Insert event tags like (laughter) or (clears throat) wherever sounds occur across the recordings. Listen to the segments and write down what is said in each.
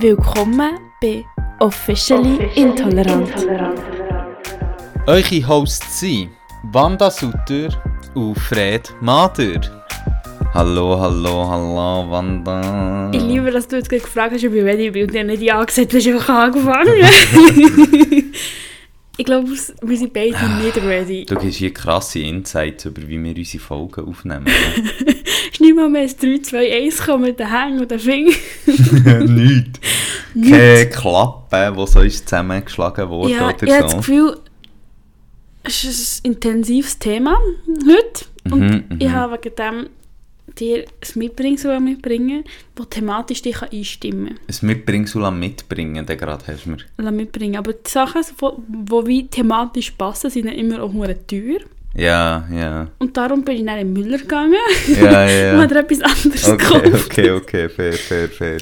Willkommen bei Officially, Intolerant. Eure Hosts sind Wanda Sutter und Fred Mader. Hallo, hallo, hallo, Wanda. Ich liebe, dass du jetzt gerade gefragt hast, ob ich ready bin und dir nicht ja gesagt hast, hast einfach angefangen. ich glaube, wir sind beide nicht ready. Du gibst hier krasse Insights über, wie wir unsere Folgen aufnehmen. (laughs) (laughs) Ist nicht mal mehr ein 3, 2, 1 kommen mit den Hängen und den Fingern. (laughs) Nichts. Keine Klappe, die so ist zusammengeschlagen wurde Ja, oder ich habe das so. Gefühl, es ist ein intensives Thema heute. Und Mhm, ich mhm. habe wegen dem dir ein Mitbringsel mitbringen, das thematisch dich einstimmen kann. Ein Mitbringsel mitbringen, den gerade hast du mir. Mitbringen. Aber die Sachen, die thematisch passen, sind immer auch teuer. Ja, ja. Und darum bin ich dann in den Müller gegangen Ja, ja, und (laughs) habe etwas anderes Okay, gekauft. okay, okay, fair, fair, fair.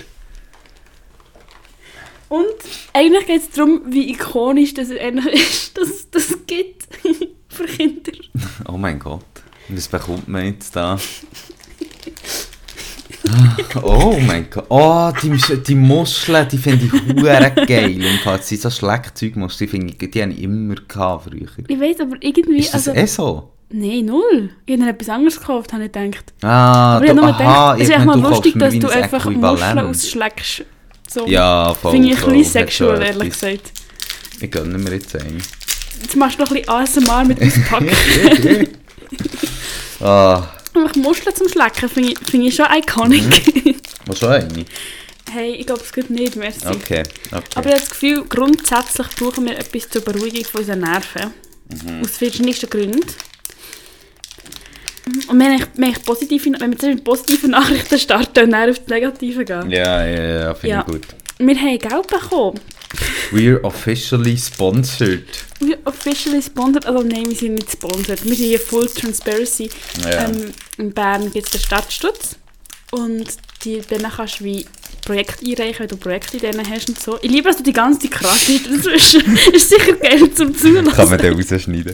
Und eigentlich geht es darum, wie ikonisch das ist, dass das gibt (laughs) für Kinder. Oh mein Gott, was bekommt man jetzt da? (laughs) (laughs) Oh mein Gott, oh, die, die Muscheln, die finde ich hure geil. Und falls sie so Schleckzeugmuscheln, die finde ich, die habe ich immer gehabt früher. Ich weiß aber irgendwie... Ist das also, eh so? Nein, null. Ich habe etwas anderes gekauft, habe ich gedacht. Ah, Aber ich habe nur gedacht, es ist echt mal lustig, dass du ein einfach. Muscheln ausschlägst. So. Ja, voll, Finde ich ein voll, bisschen hat schon sexuell, ehrlich gesagt. Ich gönne mir jetzt einen. Jetzt machst du noch ein bisschen ASMR mit uns packen. (laughs) (laughs) ah, Einfach Muscheln zum Schlecken finde ich, finde ich schon iconic. was schon eine? hey, ich glaube, es geht nicht, merci. Okay, okay. Aber ich habe das Gefühl, grundsätzlich brauchen wir etwas zur Beruhigung von unseren Nerven. Mhm. Aus verschiedensten Gründen. Und wenn ich, wenn ich positive, wenn wir zuerst mit positiven Nachrichten starten und dann auf die negativen gehen. ja, ja, ja, finde Ja. ich gut. Wir haben Geld bekommen. We're officially sponsored. Wir officially sponsored, also nein, wir sind nicht sponsored. Wir sind hier Full Transparency. Ja. Ähm, in Bern gibt es den Stadtstutz. Und die, dann kannst du wie Projekte einreichen, wenn du Projektideen hast und so. Ich liebe, dass du die ganze Zeit krass (laughs) dazwischen. ist sicher geil zum Zuhören. Kann man den rausschneiden?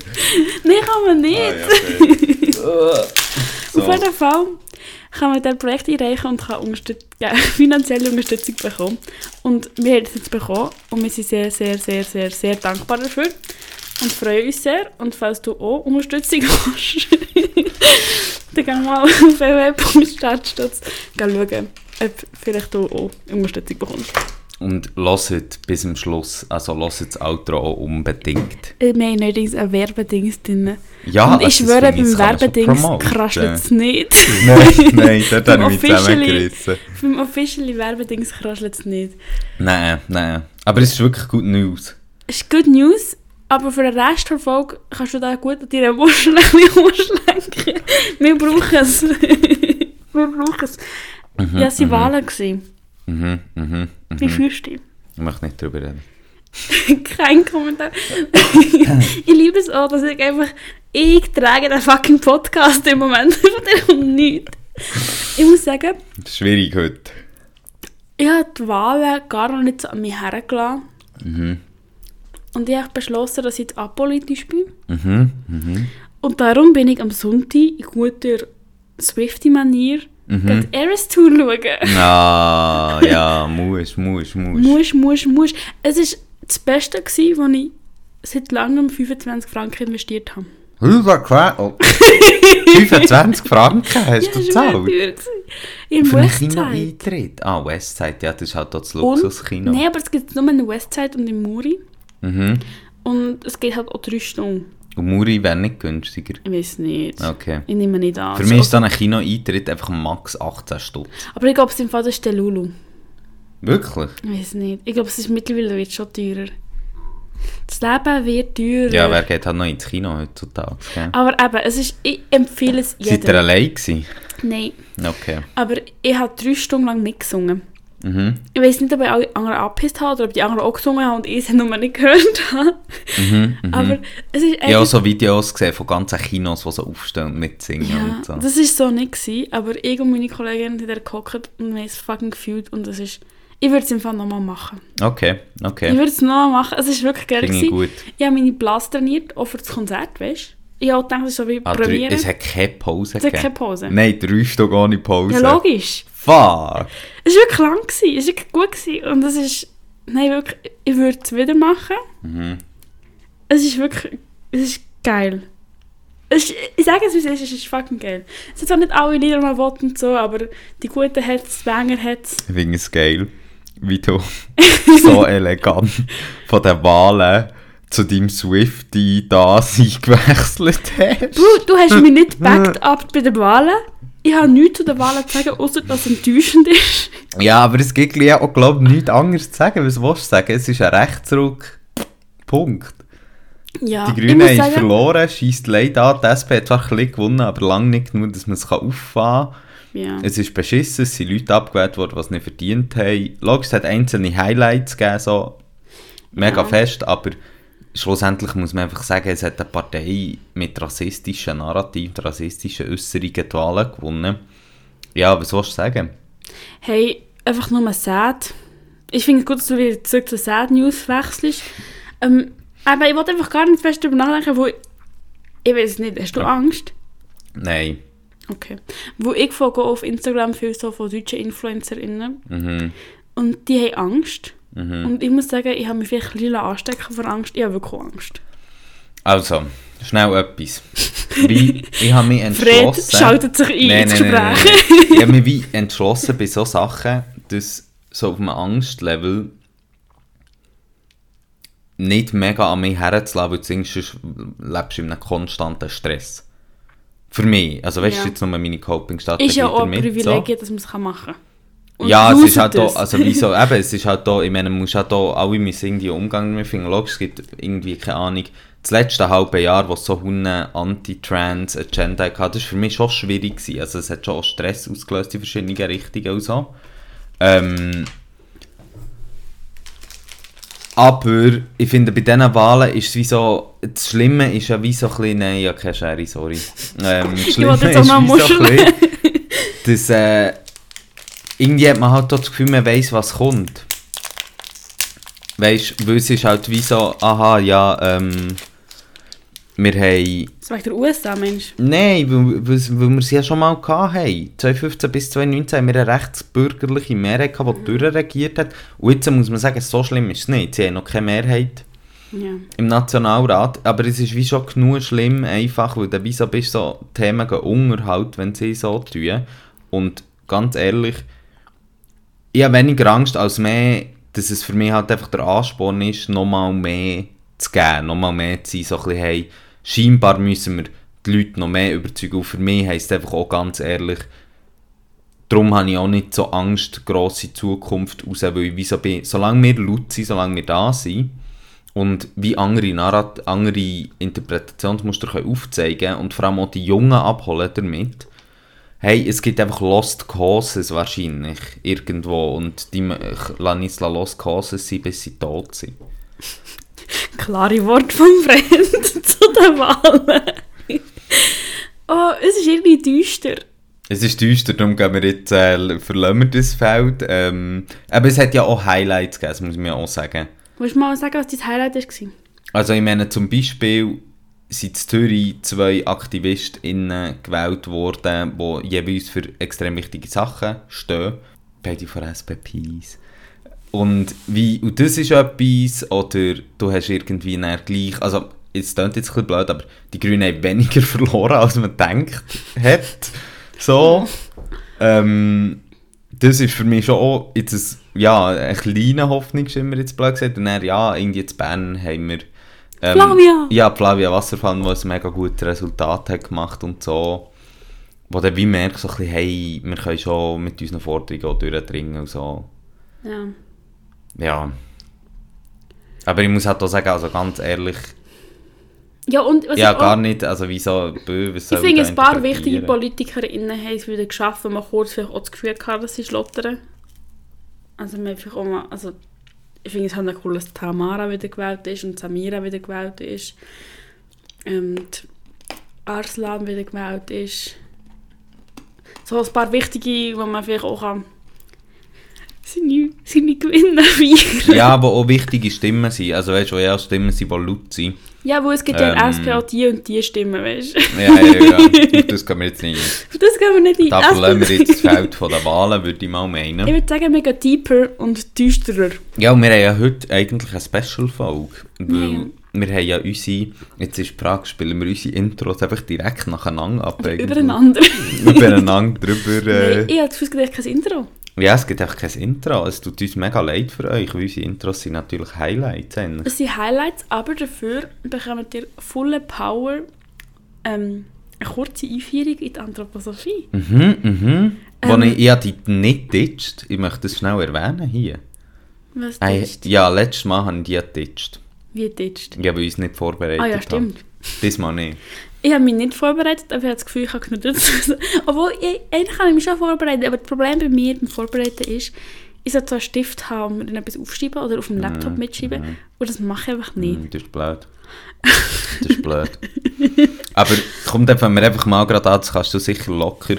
Nein, kann man nicht. Auf (laughs) Auf jeden Fall kann man dann Projekt einreichen und kann unterstüt ja, (laughs) finanzielle Unterstützung bekommen. Und wir haben das jetzt bekommen und wir sind sehr, sehr, sehr, sehr, sehr dankbar dafür und freuen uns sehr. Und falls du auch Unterstützung (laughs) hast, (laughs) dann geh mal auf www.stadtstutz schauen, ob vielleicht du auch Unterstützung bekommst. Und hört bis zum Schluss, also hört das Outro auch unbedingt. Äh, Wir haben neuerdings ein Werbedings drin. Ja, und ich schwöre, beim ich, Werbedings kraschelt es nicht. (laughs) Nein, nein, dort habe ich mich zusammengerissen. Beim officially Werbedings kraschelt es nicht. Nein, nein. Aber es ist wirklich gut News. Es ist good news, aber für den Rest der Folge kannst du da gut an deiner Muschel (laughs) ein bisschen umschlenken. Wir brauchen es. (laughs) Wir brauchen es. ja, es waren Wahlen. gewesen. Mhm, mhm, Wie mhm. fühlst du dich? Ich möchte nicht drüber reden. (laughs) Kein Kommentar. (laughs) ich liebe es auch, dass ich einfach... Ich trage den fucking Podcast im Moment. (laughs) Von dem kommt nichts. Ich muss sagen, schwierig heute. ich habe die Wahlen gar noch nicht so an mich hergelassen. Mhm, Und ich habe beschlossen, dass ich jetzt apolitisch bin. mhm, mhm. Und darum bin ich am Sonntag in guter Swifty-Manier Mhm. die Eras Tour schauen. Ah, ja, (laughs) muss, muss, muss. Muss, muss, muss. Es war das Beste, gewesen, was ich seit langem 25 Franken investiert habe. Oh. (laughs) 25 Franken hast du das gezahlt? In Für einen Westside. Kino-Eintritt? Ah, Westside, ja, das ist halt auch das Luxuskino. nein, aber es gibt nur in Westside und in Muri. Mhm. Und es geht halt auch drei Stunden. Und Muri wäre nicht günstiger. Ich weiß nicht. Okay. Ich nehme nicht an. Für mich ist dann ein Kino-Eintritt einfach max 18 Stunden. Aber ich glaube, es ist im Fall der Lulu. Wirklich? Ich weiß nicht. Ich glaube, es ist mittlerweile wird schon teurer. Das Leben wird teurer. Ja, wer geht halt noch ins Kino heutzutage? Gell? Aber eben, es ist, ich empfehle es Seid ihr jedem. allein gewesen? Nein, Okay. aber ich habe drei Stunden lang mitgesungen. Mhm. Ich weiß nicht, ob ich alle anderen abgepisst habe oder ob die anderen auch gesungen haben und ich es nur nicht (laughs) gehört habe. Mhm. Mhm. Aber es ist Ich habe so Videos gesehen von ganzen Kinos, die so aufstehen und mitsingen Ja, und so. das war so nicht, gewesen, aber ich und meine Kollegin sind da gehockt und wir haben es fucking gefühlt und es ist... Ich würde es im Fall nochmal machen. Okay, Ich okay. würde es nochmal machen, es ist wirklich geil Finde ich gut. Ich habe meine Blast trainiert, auch für das Konzert, weißt Ich gedacht, das ist so wie Ah, drei, Premiere. es hat keine Pause Es hat keine Pause. Nein, drei Stück ohne Pause. Ja, logisch. Fuck! Es war wirklich lang, gewesen. es war wirklich gut. Gewesen. Und es ist, nein, wirklich, ich würde es wieder machen. Mhm. Es ist wirklich, es ist geil. Es ist, ich sage es, wie es ist, es ist fucking geil. Es sind zwar nicht alle Lieder, die man will und so, aber die guten hat es, die Banger hat es. Ich finde es geil, wie du (laughs) so elegant von den Wahlen zu deinem Swifty da (laughs) gewechselt hast. Du, du hast mich nicht (laughs) backed up bei den Wahlen. Ich habe nichts zu den Wahlen zu sagen, außer dass es enttäuschend ist. Ja, aber es gibt ja auch, glaube ich, nichts anderes zu sagen. Was willst du sagen? Es ist ein Rechtsruck. Punkt. Ja, Die Grünen haben sagen, verloren, schießt leid an. Die SP hat zwar ein bisschen gewonnen, aber lange nicht genug, dass man es auffahren kann. ja. Es ist beschissen, es sind Leute abgewählt worden, die es nicht verdient haben. Logisch, es hat einzelne Highlights gegeben, so mega Ja. fest, aber schlussendlich muss man einfach sagen, es hat eine Partei mit rassistischen Narrativen, rassistischen Äußerungen die Wahlen gewonnen. Ja, was sollst du sagen? Hey, einfach nur mal sad. Ich finde es gut, dass du wieder zurück zu Sad News wechselst. Ähm, aber ich wollte einfach gar nicht fest darüber nachdenken, wo ich, ich weiß nicht, hast du Angst? Nein. Okay. Wo ich folge auf Instagram viel so von deutschen InfluencerInnen Mhm. und die haben Angst. Mhm. Und ich muss sagen, ich habe mich vielleicht lila anstecken vor Angst. Ich habe wirklich Angst. Also, schnell etwas. Wie, ich habe mich (laughs) Fred entschlossen... schaltet sich ein Nein, ins nein, nein, Gespräch. nein, nein. (laughs) Ich habe mich wie entschlossen bei solchen Sachen, dass so auf einem Angstlevel nicht mega an mich herzulassen, weil sonst sonst lebst du in einem konstanten Stress. Für mich. Also weißt du, Ja. jetzt nur meine Coping-Strategie Ist ja auch ein Privileg, dass man es machen kann. Und ja, es ist halt da, also wieso, (laughs) eben, es ist halt da, ich meine, man muss halt da, alle müssen irgendwie Umgang damit finden. Logisch, es gibt irgendwie, keine Ahnung, das letzte halbe Jahr, wo es so eine Anti-Trans-Agenda hatte, das war für mich schon schwierig gewesen. Also es hat schon auch Stress ausgelöst in verschiedenen Richtungen und so. Ähm, aber ich finde, bei diesen Wahlen ist es wie so, das Schlimme ist ja wie so ein bisschen, nein, ja, keine Schere, sorry. (laughs) Ähm, das Schlimme ist wie so ein bisschen, dass, äh, irgendwie hat man halt das Gefühl, man weiss, was kommt. Weißt du, weil es ist halt wie so, aha, ja, ähm, wir haben... Das war der USA, Mensch. Nein, weil, weil, weil wir es ja schon mal hatten. 2015 bis 2019 haben wir eine rechtsbürgerliche Mehrheit gehabt, die durchregiert hat. Und jetzt muss man sagen, so schlimm ist es nicht. Sie haben noch keine Mehrheit Ja. im Nationalrat, aber es ist wie schon genug schlimm, einfach, weil dann wie so bist so Themen gehen unter halt, wenn sie so tun. Und ganz ehrlich, ich habe weniger Angst als mehr, dass es für mich halt einfach der Ansporn ist, nochmal mehr zu geben, nochmal mehr zu sein, so ein bisschen, hey, scheinbar müssen wir die Leute noch mehr überzeugen. Und für mich heisst es einfach auch ganz ehrlich, darum habe ich auch nicht so Angst, grosse Zukunft raus, weil ich wie so bin, solange wir laut sind, solange wir da sind, und wie andere, Narrat andere Interpretationsmuster können aufzeigen und vor allem auch die Jungen abholen damit. Hey, es gibt einfach Lost Causes wahrscheinlich irgendwo und die jetzt Lost Causes sein, bis sie tot sind. (laughs) Klare Wort vom Freund (laughs) zu den Wahlen. oh, es ist irgendwie düster. Es ist düster, darum gehen wir jetzt, äh, verlassen wir das Feld. Ähm, aber es hat ja auch Highlights gegeben, das muss man ja auch sagen. Willst du mal sagen, was dein Highlight war? Also ich meine zum Beispiel sind in Zürich zwei AktivistInnen gewählt worden, die jeweils für extrem wichtige Sachen stehen. Beide von SPPs. Und, wie, und das ist etwas, oder du hast irgendwie dann gleich, also es klingt jetzt ein blöd, aber die Grünen haben weniger (laughs) verloren, als man denkt hat. So. Ähm, das ist für mich schon auch jetzt ein, ja, ein kleiner Hoffnungsschimmer, jetzt blöd gesagt. Und dann, ja, irgendwie in Bern haben wir... Ähm, Flavia! Ja, Flavia Wasserfall, die ein mega gutes Resultat hat gemacht und so. Wo dann wie merkst, so ein bisschen, hey, wir können schon mit unseren Forderungen auch durchdringen und so. Ja. Ja. Aber ich muss halt auch sagen, also ganz ehrlich, Ja, und was ja, gar nicht, also wieso, was Ich finde, ein paar wichtige? PolitikerInnen haben es wieder geschafft, wenn man kurz vielleicht auch das Gefühl hatte, dass sie schlottern. Also, man vielleicht auch mal, also, ich finde es halt auch cool, dass Tamara wieder gewählt ist und Samira wieder gewählt ist. Und Arslan wieder gewählt ist. So ein paar wichtige, wo man vielleicht auch kann seine, seine Gewinne feiern Ja, aber auch wichtige Stimmen sind. Also weißt du, ja, Stimmen sind, die laut sind. Ja, wo es gibt ja Ähm. SP auch die und die Stimmen, weißt du? Ja, ja, ja. Auf (laughs) das gehen wir jetzt nicht ein. Das gehen wir nicht ein. Da verlassen wir jetzt das Feld von den Wahlen, würde ich mal meinen. Ich würde sagen, wir gehen deeper und düsterer. Ja, und wir haben ja heute eigentlich eine Special-Folge. Weil Ja. wir haben ja unsere, jetzt ist Frage, spielen wir unsere Intros einfach direkt nacheinander ab? Übereinander. (laughs) Übereinander drüber. Äh, Nein, ich habe das Gefühl, kein Intro. Ja, es gibt einfach kein Intro. Es tut uns mega leid für euch, weil unsere Intros sind natürlich Highlights. eigentlich. Es sind Highlights, aber dafür bekommt ihr volle Power ähm, eine kurze Einführung in die Anthroposophie. Mhm, mhm. Wo Ähm. ich, ich habe die nicht ditcht. Ich möchte das schnell erwähnen hier. Was ist ja, letztes Mal haben die ditcht. Wie ditcht? Ja, weil ich uns nicht vorbereitet Ah ja, habe. stimmt. Diesmal nicht. Ich habe mich nicht vorbereitet, aber ich habe das Gefühl, ich habe genug dazu. Obwohl, ich, eigentlich kann ich mich schon vorbereiten, aber das Problem bei mir beim Vorbereiten ist, ich soll so einen Stift haben und dann etwas aufschreiben oder auf dem Laptop Mhm, mitschreiben mhm. und das mache ich einfach nicht. Hm, Das ist blöd. Das ist blöd. (laughs) Aber kommt einfach, wenn wir einfach mal gerade an, das kannst du sicher locker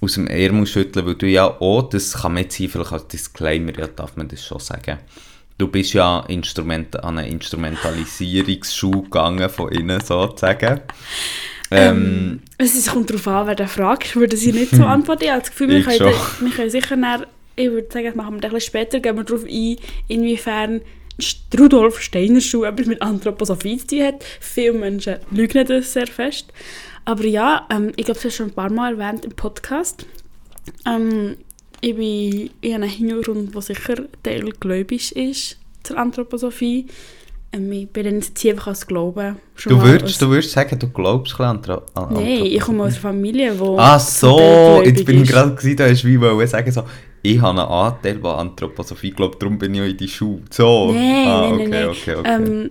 aus dem Ärmel schütteln, weil du ja auch, das kann man jetzt hier vielleicht als Disclaimer, ja darf man das schon sagen, du bist ja Instrument, an eine Instrumentalisierungsschule gegangen von innen sozusagen. Ähm, Es ist- kommt darauf an, wer den fragt. Ich würde sie nicht so antworten. Ich habe das Gefühl, wir Ich können, wir können sicher nach, ich würde sagen, das machen wir ein bisschen später, gehen wir darauf ein, inwiefern Rudolf Steiner Schuh etwas mit Anthroposophie zu tun hat. Viele Menschen lügen das sehr fest. Aber ja, ähm, ich glaube, das hast du schon ein paar Mal erwähnt im Podcast. Ähm, ich bin in einem Hintergrund, der sicher teilgläubig ist zur Anthroposophie. Ähm, ich bin jetzt hier einfach als Glauben du, würdest, du würdest sagen, du glaubst an, an Nein, ich komme aus einer Familie, wo Ah so, jetzt bin ich gerade gewesen, da hast wie wollen sagen, so, ich habe einen Anteil, der Anthroposophie glaubt, darum bin ich in die Schule. So. Nein, ah, nein, okay, nein, okay, okay. Ähm,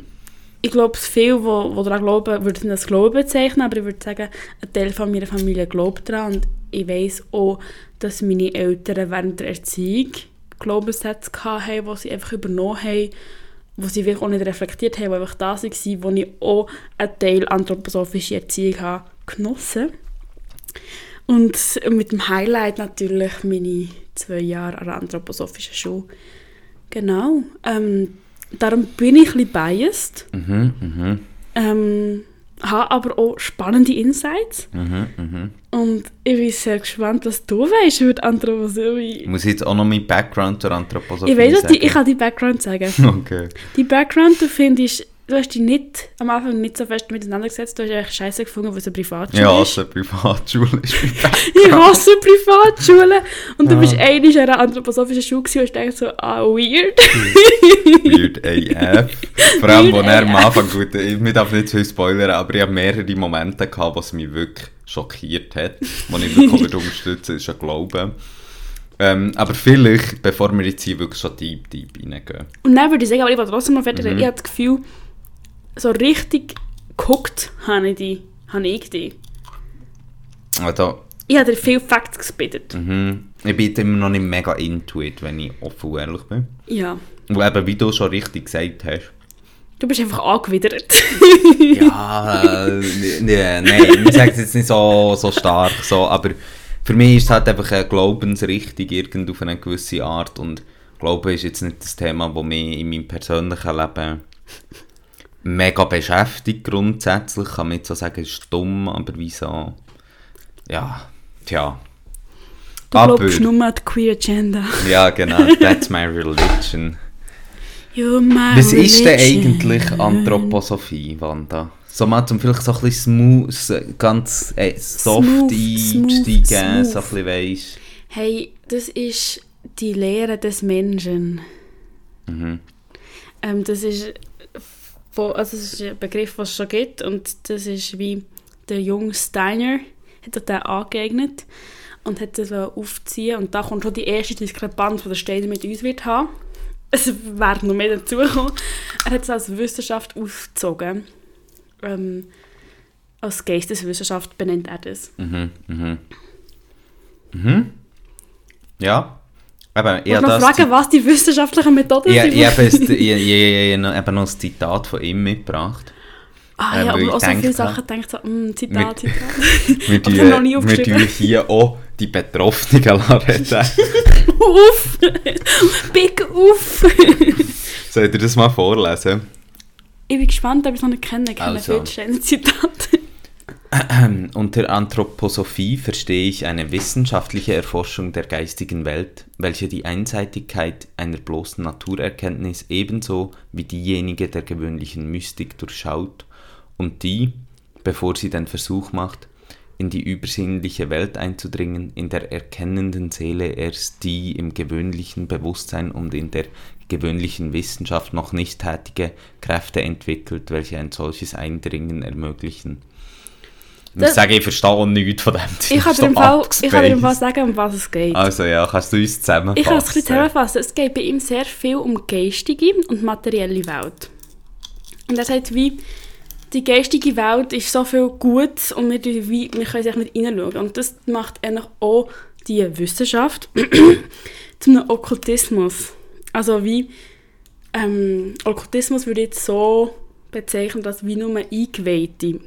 ich glaube, viele, die daran glauben, würden das Glauben bezeichnen, aber ich würde sagen, ein Teil von meiner Familie glaubt daran und ich weiss auch, dass meine Eltern während der Erziehung Glaubenssätze hatten, die sie einfach übernommen haben, wo sie wirklich auch nicht reflektiert haben, die einfach da waren, wo ich auch einen Teil anthroposophische Erziehung habe genossen Und mit dem Highlight natürlich meine zwei Jahre an der anthroposophischen Schule. Genau. Ähm, darum bin ich ein bisschen biased. Mhm, mhm, Ähm, habe aber auch spannende Insights. mhm, mhm. Und ich bin sehr gespannt, was du weißt über die Anthroposophie. Muss ich jetzt auch noch meinen Background zur Anthroposophie Ich weiß, dass sagen? die, ich kann die Background sagen. (laughs) Okay. Die Background, du findest, du hast dich nicht, am Anfang nicht so fest miteinander gesetzt. Du hast eigentlich scheiße gefunden, was eine Privatschule Ja, ist. also eine Privatschule ist. Ich (laughs) hasse Privatschulen. Und du Ja. bist einmal in einer anthroposophischen Schule und hast gedacht so, ah, weird. Weird AF. (laughs) Vor allem, wo Weird er am. Anfang, gut, ich darf nicht zu viel spoilern, aber ich habe mehrere Momente gehabt, was mich wirklich schockiert hat, wo ich wirklich (laughs) unterstützen, ist ein Glauben. Ähm, aber vielleicht, bevor wir jetzt hier wirklich schon deep, deep reingehen. Und dann würde ich sagen, aber ich will trotzdem mal fertig Mhm. Ich habe das Gefühl, so richtig geguckt habe ich die. Habe ich die. Also, Ich habe dir viele Facts gespielt. mhm, ich bin immer noch nicht mega into it, wenn ich offen und ehrlich bin. Ja. Und eben, wie du schon richtig gesagt hast, Du bist einfach angewidert. (laughs) Ja, (laughs) äh, nee, nein, ich sage es jetzt nicht so, so stark, so, aber für mich ist es halt einfach eine Glaubensrichtung irgend auf eine gewisse Art und Glauben ist jetzt nicht das Thema, das mich in meinem persönlichen Leben mega beschäftigt grundsätzlich, kann man jetzt so sagen, es ist dumm, aber wieso, ja, tja. Du Aber- glaubst nur an die Queer Agenda. (laughs) Ja, genau, that's my religion. You're my Was ist denn religion. eigentlich Anthroposophie, Wanda? So mal zum vielleicht so ein bisschen smooth, ganz äh, soft Smooth, einsteigen, smooth, so ein bisschen weisst. Hey, das ist die Lehre des Menschen. Mhm. Ähm, das ist, wo, also das ist ein Begriff, den es schon gibt und das ist wie der junge Steiner hat er den angeeignet und hat das aufziehen und da kommt schon die erste Diskrepanz, die der Steiner mit uns wird haben. Es werden noch mehr dazukommen. Er hat es als Wissenschaft aufgezogen. Ähm, als Geisteswissenschaft benennt er das. Mhm, mhm. Mhm. Ja. Eben, Ich noch fragen, was die wissenschaftlichen Methoden ich, sind. ich, habe es- (laughs) ich, ich, noch- ein Zitat von ihm mitgebracht. ah äh, ja, aber auch so viele Sachen denkt so, mm, Zitat, Zitat. (laughs) Wir habe noch nie tun, wir tun hier auch die Betroffenen reden. (laughs) Uff! Big Uff! Soll ich dir das mal vorlesen? Ich bin gespannt, ob ich es noch nicht kenne. Ich kenne Also. viele schöne Zitate. (clears throat) Unter Anthroposophie verstehe ich eine wissenschaftliche Erforschung der geistigen Welt, welche die Einseitigkeit einer bloßen Naturerkenntnis ebenso wie diejenige der gewöhnlichen Mystik durchschaut und die, bevor sie den Versuch macht, in die übersinnliche Welt einzudringen, in der erkennenden Seele erst die im gewöhnlichen Bewusstsein und in der gewöhnlichen Wissenschaft noch nicht tätige Kräfte entwickelt, welche ein solches Eindringen ermöglichen. Ich sagen, ich verstehe nichts von dem. Ich kann dir im Fall, ich kann dir im Fall sagen, um was es geht. Also ja, kannst du uns zusammenfassen? Ich kann es ein bisschen zusammenfassen. Es geht bei ihm sehr viel um geistige und materielle Welt. Und er sagt, wie die geistige Welt ist so viel Gutes und wir, wie, wir können sich nicht hineinschauen. Und das macht eigentlich auch die Wissenschaft (clears throat) zu einem Okkultismus. Also wie ähm, Okkultismus würde ich jetzt so bezeichnen, dass wie nur Eingeweihte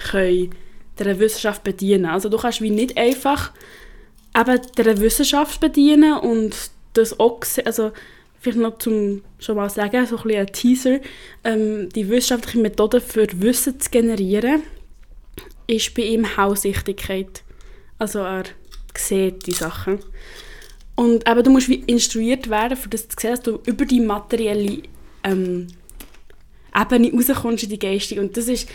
können dieser Wissenschaft bedienen. Also du kannst wie nicht einfach eben der Wissenschaft bedienen und das auch, also vielleicht noch zum schon mal sagen, so ein bisschen ein Teaser, ähm, die wissenschaftliche Methode für Wissen zu generieren, ist bei ihm Hausichtigkeit. Also er sieht die Sachen. Und eben, du musst wie instruiert werden, für das zu sehen, dass du über die materielle ähm, Ebene rauskommst in die geistige. Und das ist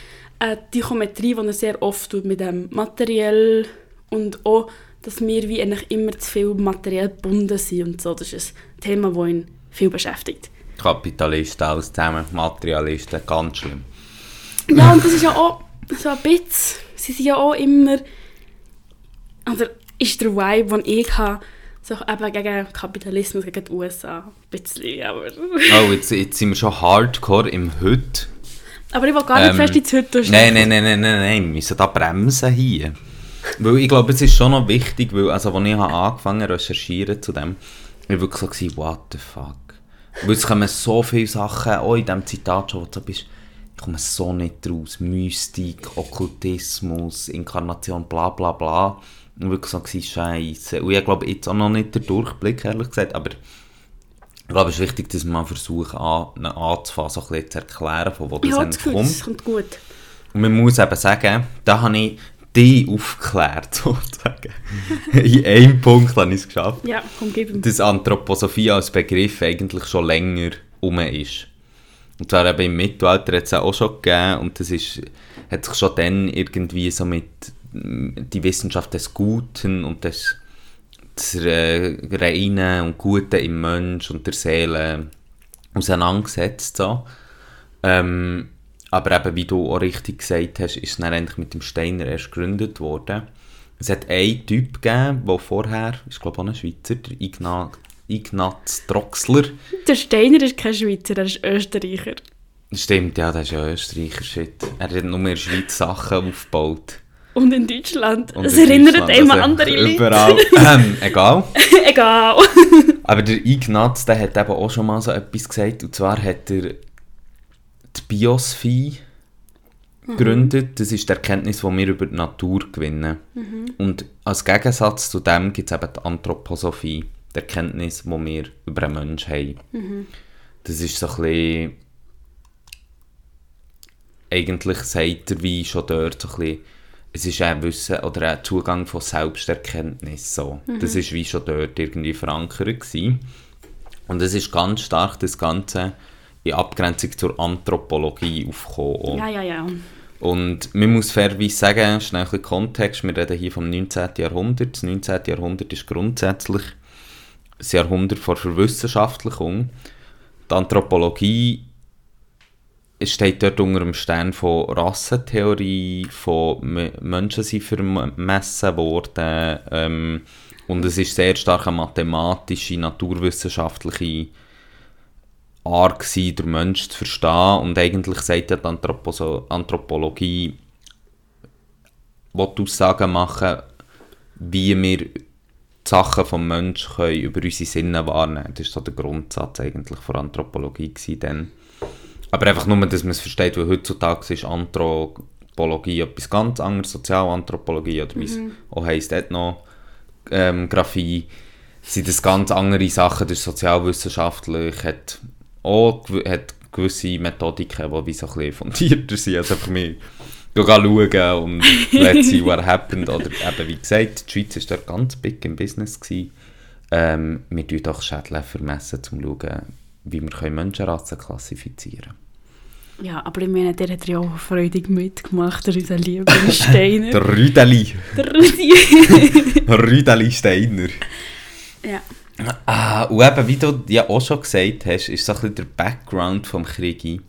eine Dichometrie, die er sehr oft tut mit dem materiell und auch, dass wir wie eigentlich immer zu viel materiell gebunden sind und so. Das ist ein Thema, das ihn viel beschäftigt. Kapitalisten, alles zusammen, Materialisten, ganz schlimm. Ja, und das ist ja auch so ein bisschen, sie sind ja auch immer, also ist der Vibe, den ich habe, so eben gegen Kapitalismus, gegen die USA, ein bisschen, aber... Oh, jetzt, jetzt sind wir schon hardcore im Heute. Aber ich will gar nicht Ähm, fest ins Heute Nein, nein, nein, nein, nein, nein, wir müssen da bremsen hier. Weil ich glaube, es ist schon noch wichtig, weil, also, als ich habe angefangen habe recherchieren zu dem, ich wirklich so, gewesen, what the fuck. Weil es kommen so viele Sachen, auch in diesem Zitat schon, wo du bist, ich komme so nicht raus. Mystik, Okkultismus, Inkarnation, bla bla bla. Und wirklich so gewesen, Scheiße. Und ich glaube, jetzt auch noch nicht der Durchblick, ehrlich gesagt, aber ich glaube, es ist wichtig, dass man versucht, an, anzufangen, so ein bisschen zu erklären, von wo das eigentlich das kommt. das kommt gut. Und man muss eben sagen, da habe ich dich aufgeklärt, (laughs) sozusagen. In einem Punkt habe ich es geschafft. Ja, komm, gib ihm. Dass Anthroposophie als Begriff eigentlich schon länger um ist. Und zwar eben im Mittelalter hat es auch schon gegeben und das ist, hat sich schon dann irgendwie so mit die Wissenschaft des Guten und des, des äh, Reinen und Guten im Mensch und der Seele auseinandergesetzt. So. Ähm, aber eben, wie du auch richtig gesagt hast, ist es dann eigentlich mit dem Steiner erst gegründet worden. Es hat einen Typ gegeben, der vorher, ich glaube auch ein Schweizer, der Igna Ignaz Droxler. Der Steiner ist kein Schweizer, er ist Österreicher. Stimmt, ja, das ist ja Österreicher Shit. Er hat nur in der Schweiz Sachen aufgebaut. Und in Deutschland. Und es in erinnert Deutschland, an also andere Leute. Überall. (laughs) Ähm, egal. (laughs) Egal. (laughs) Aber der Ignaz, der hat eben auch schon mal so etwas gesagt. Und zwar hat er die Biosphie gegründet. Das ist die Erkenntnis, die wir über die Natur gewinnen. Und als Gegensatz zu dem gibt es eben die Anthroposophie. Die Erkenntnis, die wir über einen Menschen haben. Das ist so ein bisschen... Eigentlich sagt er wie schon dort so ein bisschen, es ist ein Wissen oder ein Zugang von Selbsterkenntnis. So. Das ist wie schon dort irgendwie verankert gewesen. Und es ist ganz stark das Ganze in Abgrenzung zur Anthropologie aufgekommen. ja, ja, ja. Und man muss fairerweise sagen, schnell ein bisschen Kontext, wir reden hier vom 19. Jahrhundert. Das 19. Jahrhundert ist grundsätzlich das Jahrhundert vor Verwissenschaftlichung. Die Anthropologie steht dort unter dem Stern von Rassentheorie, von Menschen sind vermessen worden ähm, und es ist sehr stark eine mathematische, naturwissenschaftliche Art gewesen, den Menschen zu verstehen und eigentlich sagt ja die Anthroposo Anthropologie, will die Aussagen machen, wie wir die Sachen vom Menschen über unsere Sinne wahrnehmen. Das war so der Grundsatz eigentlich von Anthropologie dann. Aber einfach nur, dass man es versteht, weil heutzutage ist Anthropologie etwas ganz anderes, Sozialanthropologie oder wie es auch heisst, Ethnographie, sind das ganz andere Sachen, das sozialwissenschaftlich, hat auch hat gewisse Methodiken, die wie so ein bisschen fundierter sind, als einfach mehr schauen und let's see what happened. Oder eben, wie gesagt, die Schweiz war dort ganz big im Business. Gewesen. Ähm, wir tun doch Schädel vermessen, um zu schauen, wie wir Menschenrassen klassifizieren können. Ja, aber ich meine, der hat ja auch freudig mitgemacht, der lieber Steiner. der Rüdeli. Der Rüdi. Rüdeli Steiner. ja. Ah, und eben, wie du ja auch schon gesagt hast, ist so ein bisschen der Background vom Kriegi.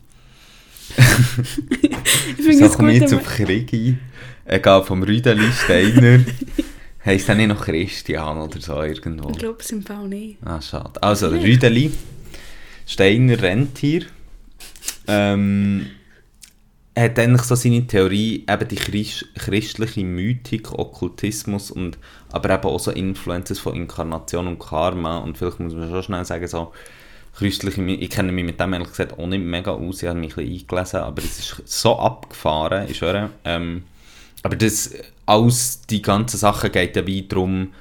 Ich finde es gut, jetzt auf Kriegi. Egal, vom Rüdeli Steiner. (laughs) heisst er nicht noch Christian oder so irgendwo? ich glaube es im Fall nicht. Ah, schade. Also, der Rüdeli Steiner Rentier. Ähm, hat eigentlich so seine Theorie, eben die Christ christliche Mythik, Okkultismus und aber eben auch so Influences von Inkarnation und Karma und vielleicht muss man schon schnell sagen, so christliche ich kenne mich mit dem ehrlich gesagt auch nicht mega aus, ich habe mich ein bisschen eingelesen, aber es ist so abgefahren, ich schwöre. Ähm, aber das, alles, die ganzen Sachen geht ja wie darum,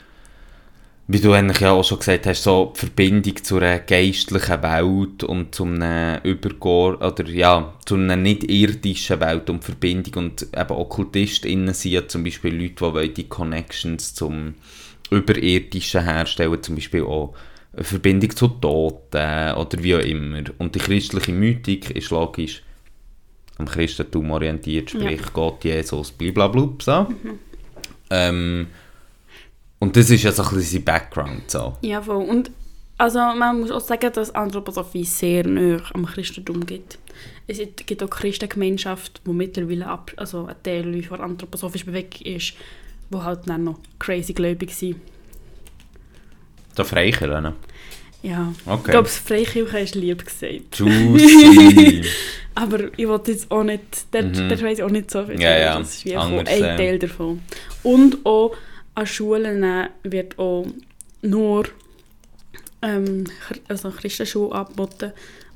wie du eigentlich ja auch schon gesagt hast, so die Verbindung zu einer geistlichen Welt und zu einer Übergor oder ja, zu einer nicht-irdischen Welt und Verbindung und eben OkkultistInnen sind ja zum Beispiel Leute, die wollen die Connections zum Überirdischen herstellen, zum Beispiel auch eine Verbindung zu Toten oder wie auch immer. Und die christliche Mythik ist logisch am Christentum orientiert, sprich Gott, Jesus, blablabla, so. Ähm, und das ist ja so ein bisschen sein Background, so. Ja, voll. Und also man muss auch sagen, dass Anthroposophie sehr nah am Christentum gibt. Es gibt auch Christengemeinschaft, die mittlerweile ab, also ein Teil von der anthroposophischen Bewegung ist, wo halt dann noch crazy gläubig sind. Da Freikirchen. Ja, Okay. ich glaube, das Freikirche ist lieb gesagt. Juicy. (laughs) Aber ich wollte jetzt auch nicht, dort, Mhm. weiss ich auch nicht so viel. Ja, ja, Das ist wie ein Teil davon. Und auch an Schulen wird auch nur ähm, also Christenschule angeboten.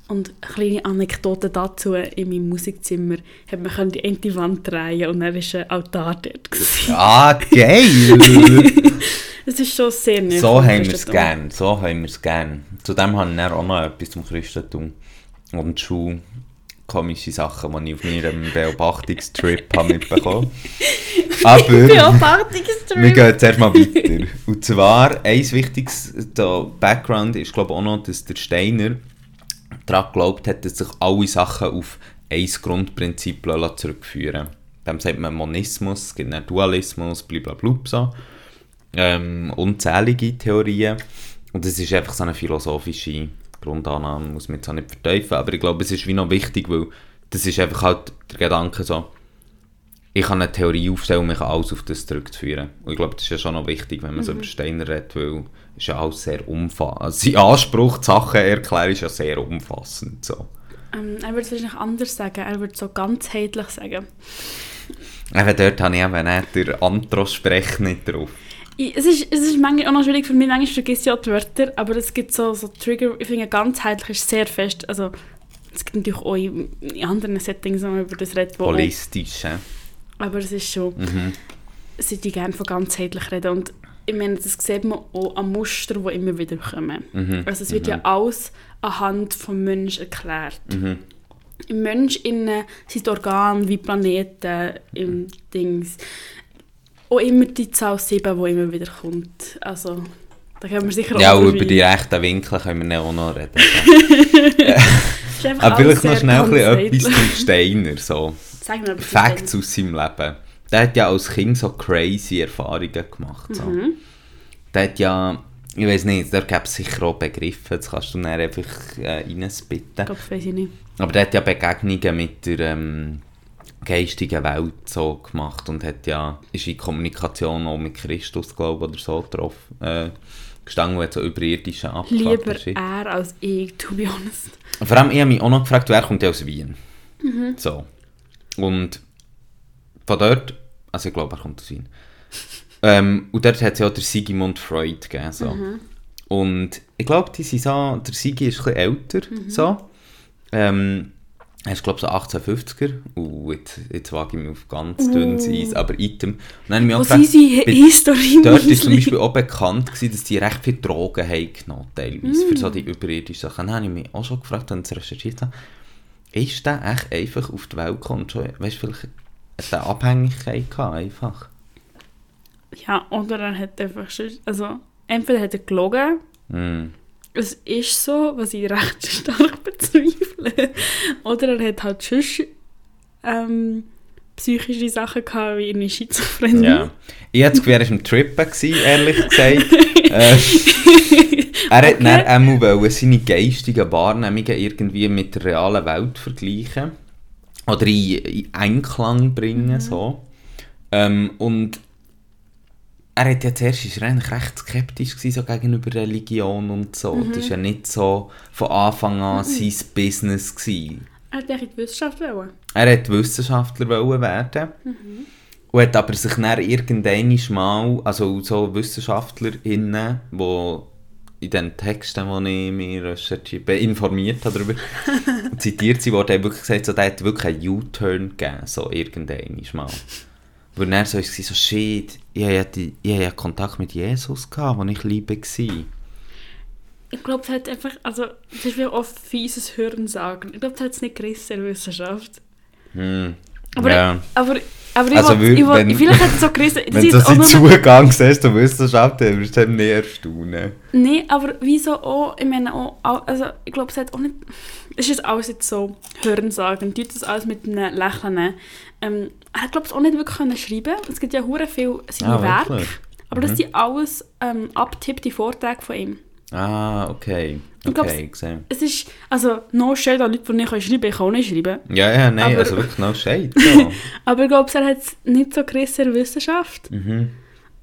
Und eine kleine Anekdote dazu, in meinem Musikzimmer hat man die eine Wand drehen und dann war ein Altar dort. ah, geil! (laughs) Es ist schon sehr nah so haben wir es Christentum. gern. So haben wir es gern. Zudem habe ich auch noch etwas zum Christentum. Und schon komische Sachen, die ich auf meinem (laughs) Beobachtungstrip habe mitbekommen Aber... Beobachtungstrip. Wir gehen jetzt erstmal weiter. Und zwar, ein wichtiges der Background ist, glaube ich, auch noch, dass der Steiner daran geglaubt hat, dass sich alle Sachen auf ein Grundprinzip lassen zurückführen Dem sagt man Monismus, es gibt einen Dualismus, blablabla. So. Ähm, unzählige Theorien. Und das ist einfach so eine philosophische Grundannahme, muss man jetzt auch nicht verteufeln. Aber ich glaube, es ist wie noch wichtig, weil das ist einfach halt der Gedanke so, ich kann eine Theorie aufstellen und mich alles auf das zurückzuführen. Und ich glaube, das ist ja schon noch wichtig, wenn man so über Steiner redet, weil es ist ja alles sehr umfassend. Also sein Anspruch, die Sachen erklären, ist ja sehr umfassend. So. Ähm, er würde es wahrscheinlich anders sagen. Er würde so ganzheitlich sagen. Eben dort habe ich eben nicht den Antro-Sprech nicht drauf. Es, ist, es ist manchmal auch noch schwierig für mich, manchmal vergesse ich auch die Wörter, aber es gibt so, so Trigger, ich finde ganzheitlich ist sehr fest, also es gibt natürlich auch in, anderen Settings, wo man über das redet, Holistisch. hä? aber es ist schon, Mhm. sie die gerne von ganzheitlich reden und ich meine, das sieht man auch an Mustern, die immer wieder kommen. Mhm. Also es wird ja alles anhand vom Mensch erklärt. Mhm. Im Mensch innen sind Organe wie Planeten im Dings. Auch immer die Zahl 7, die immer wieder kommt. Also, da können wir sicher Ja, auch über die rechten Winkel können wir auch noch reden. (laughs) (laughs) Aber vielleicht noch schnell etwas zum Steiner. So. Sag mir Facts aus seinem Leben. Der hat ja als Kind so crazy Erfahrungen gemacht. So. Mhm. Der hat ja, ich weiß nicht, da gäbe es sicher auch Begriffe, das kannst du dann einfach äh, reinspitten. Ich glaube, weiß ich nicht. Aber der hat ja Begegnungen mit der ähm, geistigen Welt so gemacht und hat ja, ist in Kommunikation auch mit Christus, glaube ich, oder so drauf äh, gestanden, wo hat so überirdische abgefuckt Lieber er als ich, to be honest. Vor allem, ich habe mich auch noch gefragt, wer kommt ja aus Wien? Mhm. So. Und von dort, also ich glaube, er kommt aus Wien. (laughs) ähm, und dort hat es ja auch der Sigmund Freud gegeben. So. Mhm. Und ich glaube, die sind so, der Sigi ist ein bisschen älter. Mhm. So. Ähm, er ist, glaube ich, so 1850er. Uh, jetzt, jetzt wage ich mich auf ganz dünnes Uh. Eis. Aber Item. Und dann habe ich sie bei- Historie Dort ist zum Beispiel auch bekannt, gewesen, dass die recht viel Drogen haben genommen, teilweise, für Mm. so die überirdischen Sachen. Dann habe ich mich auch schon gefragt, wenn ich recherchiert habe, ist der echt einfach auf die Welt gekommen? Schon, weißt du, vielleicht hat er eine Abhängigkeit gehabt, einfach. Ja, oder er hat einfach schon, also entweder hat er gelogen, Hm. es ist so, was ich recht (laughs) stark bezweifle, (laughs) oder er hat halt schon ähm, psychische Sachen gehabt, wie eine Schizophrenie. Ja. Ich hatte das Gefühl, er war am Trippen, gewesen, ehrlich gesagt. (laughs) äh, er hat Okay. dann wollen seine geistigen Wahrnehmungen irgendwie mit der realen Welt vergleichen. Oder in, in Einklang bringen, Mhm. so. Ähm, und er hat ja zuerst ist er eigentlich recht skeptisch gewesen, so gegenüber Religion und so. Mhm. Das war ja nicht so von Anfang an sein Business. Gewesen. Er hat eigentlich in die Wissenschaft wollen. Er wollte Wissenschaftler wollen werden. Und hat aber sich dann irgendwann mal, also so WissenschaftlerInnen, die in den Texten, die ich mir recherchiert informiert habe darüber, (laughs) zitiert sie worden, haben wirklich gesagt, so, der hat wirklich einen U-Turn gegeben, so irgendwann mal. (laughs) Wo er so war, so shit, ich hatte, ja die- ich hatte ja Kontakt mit Jesus, gehabt, wo ich Liebe war. Ich glaube, es hat einfach, also, das ist wie oft fieses Hören sagen. Ich glaube, es hat es nicht gerissen in der Wissenschaft. Hm. Aber, ja. aber, aber ich Also, will, ich will, wenn- vielleicht hat es (laughs) so gerissen. Wenn du seinen Zugang siehst zur Wissenschaft, dann wirst du nicht erstaunen. Nee, aber wieso auch, ich meine auch, also ich glaube, es hat auch nicht, ist jetzt alles jetzt so Hören sagen, tut das alles mit einem Lächeln. Ähm, er hat glaube ich auch nicht wirklich können schreiben, es gibt ja hure viel seine Ah, Werke, wirklich? aber das sind alles ähm, abtippte Vorträge von ihm. Ah, okay. Ich glaub, Okay, gesehen. Es ist, also, no shade an Leute, die nicht können schreiben ich kann auch nicht schreiben. Ja, ja, nein, Aber- also wirklich no shade. (laughs) So. Aber ich glaube, er hat es nicht so gerissen in der Wissenschaft. mhm.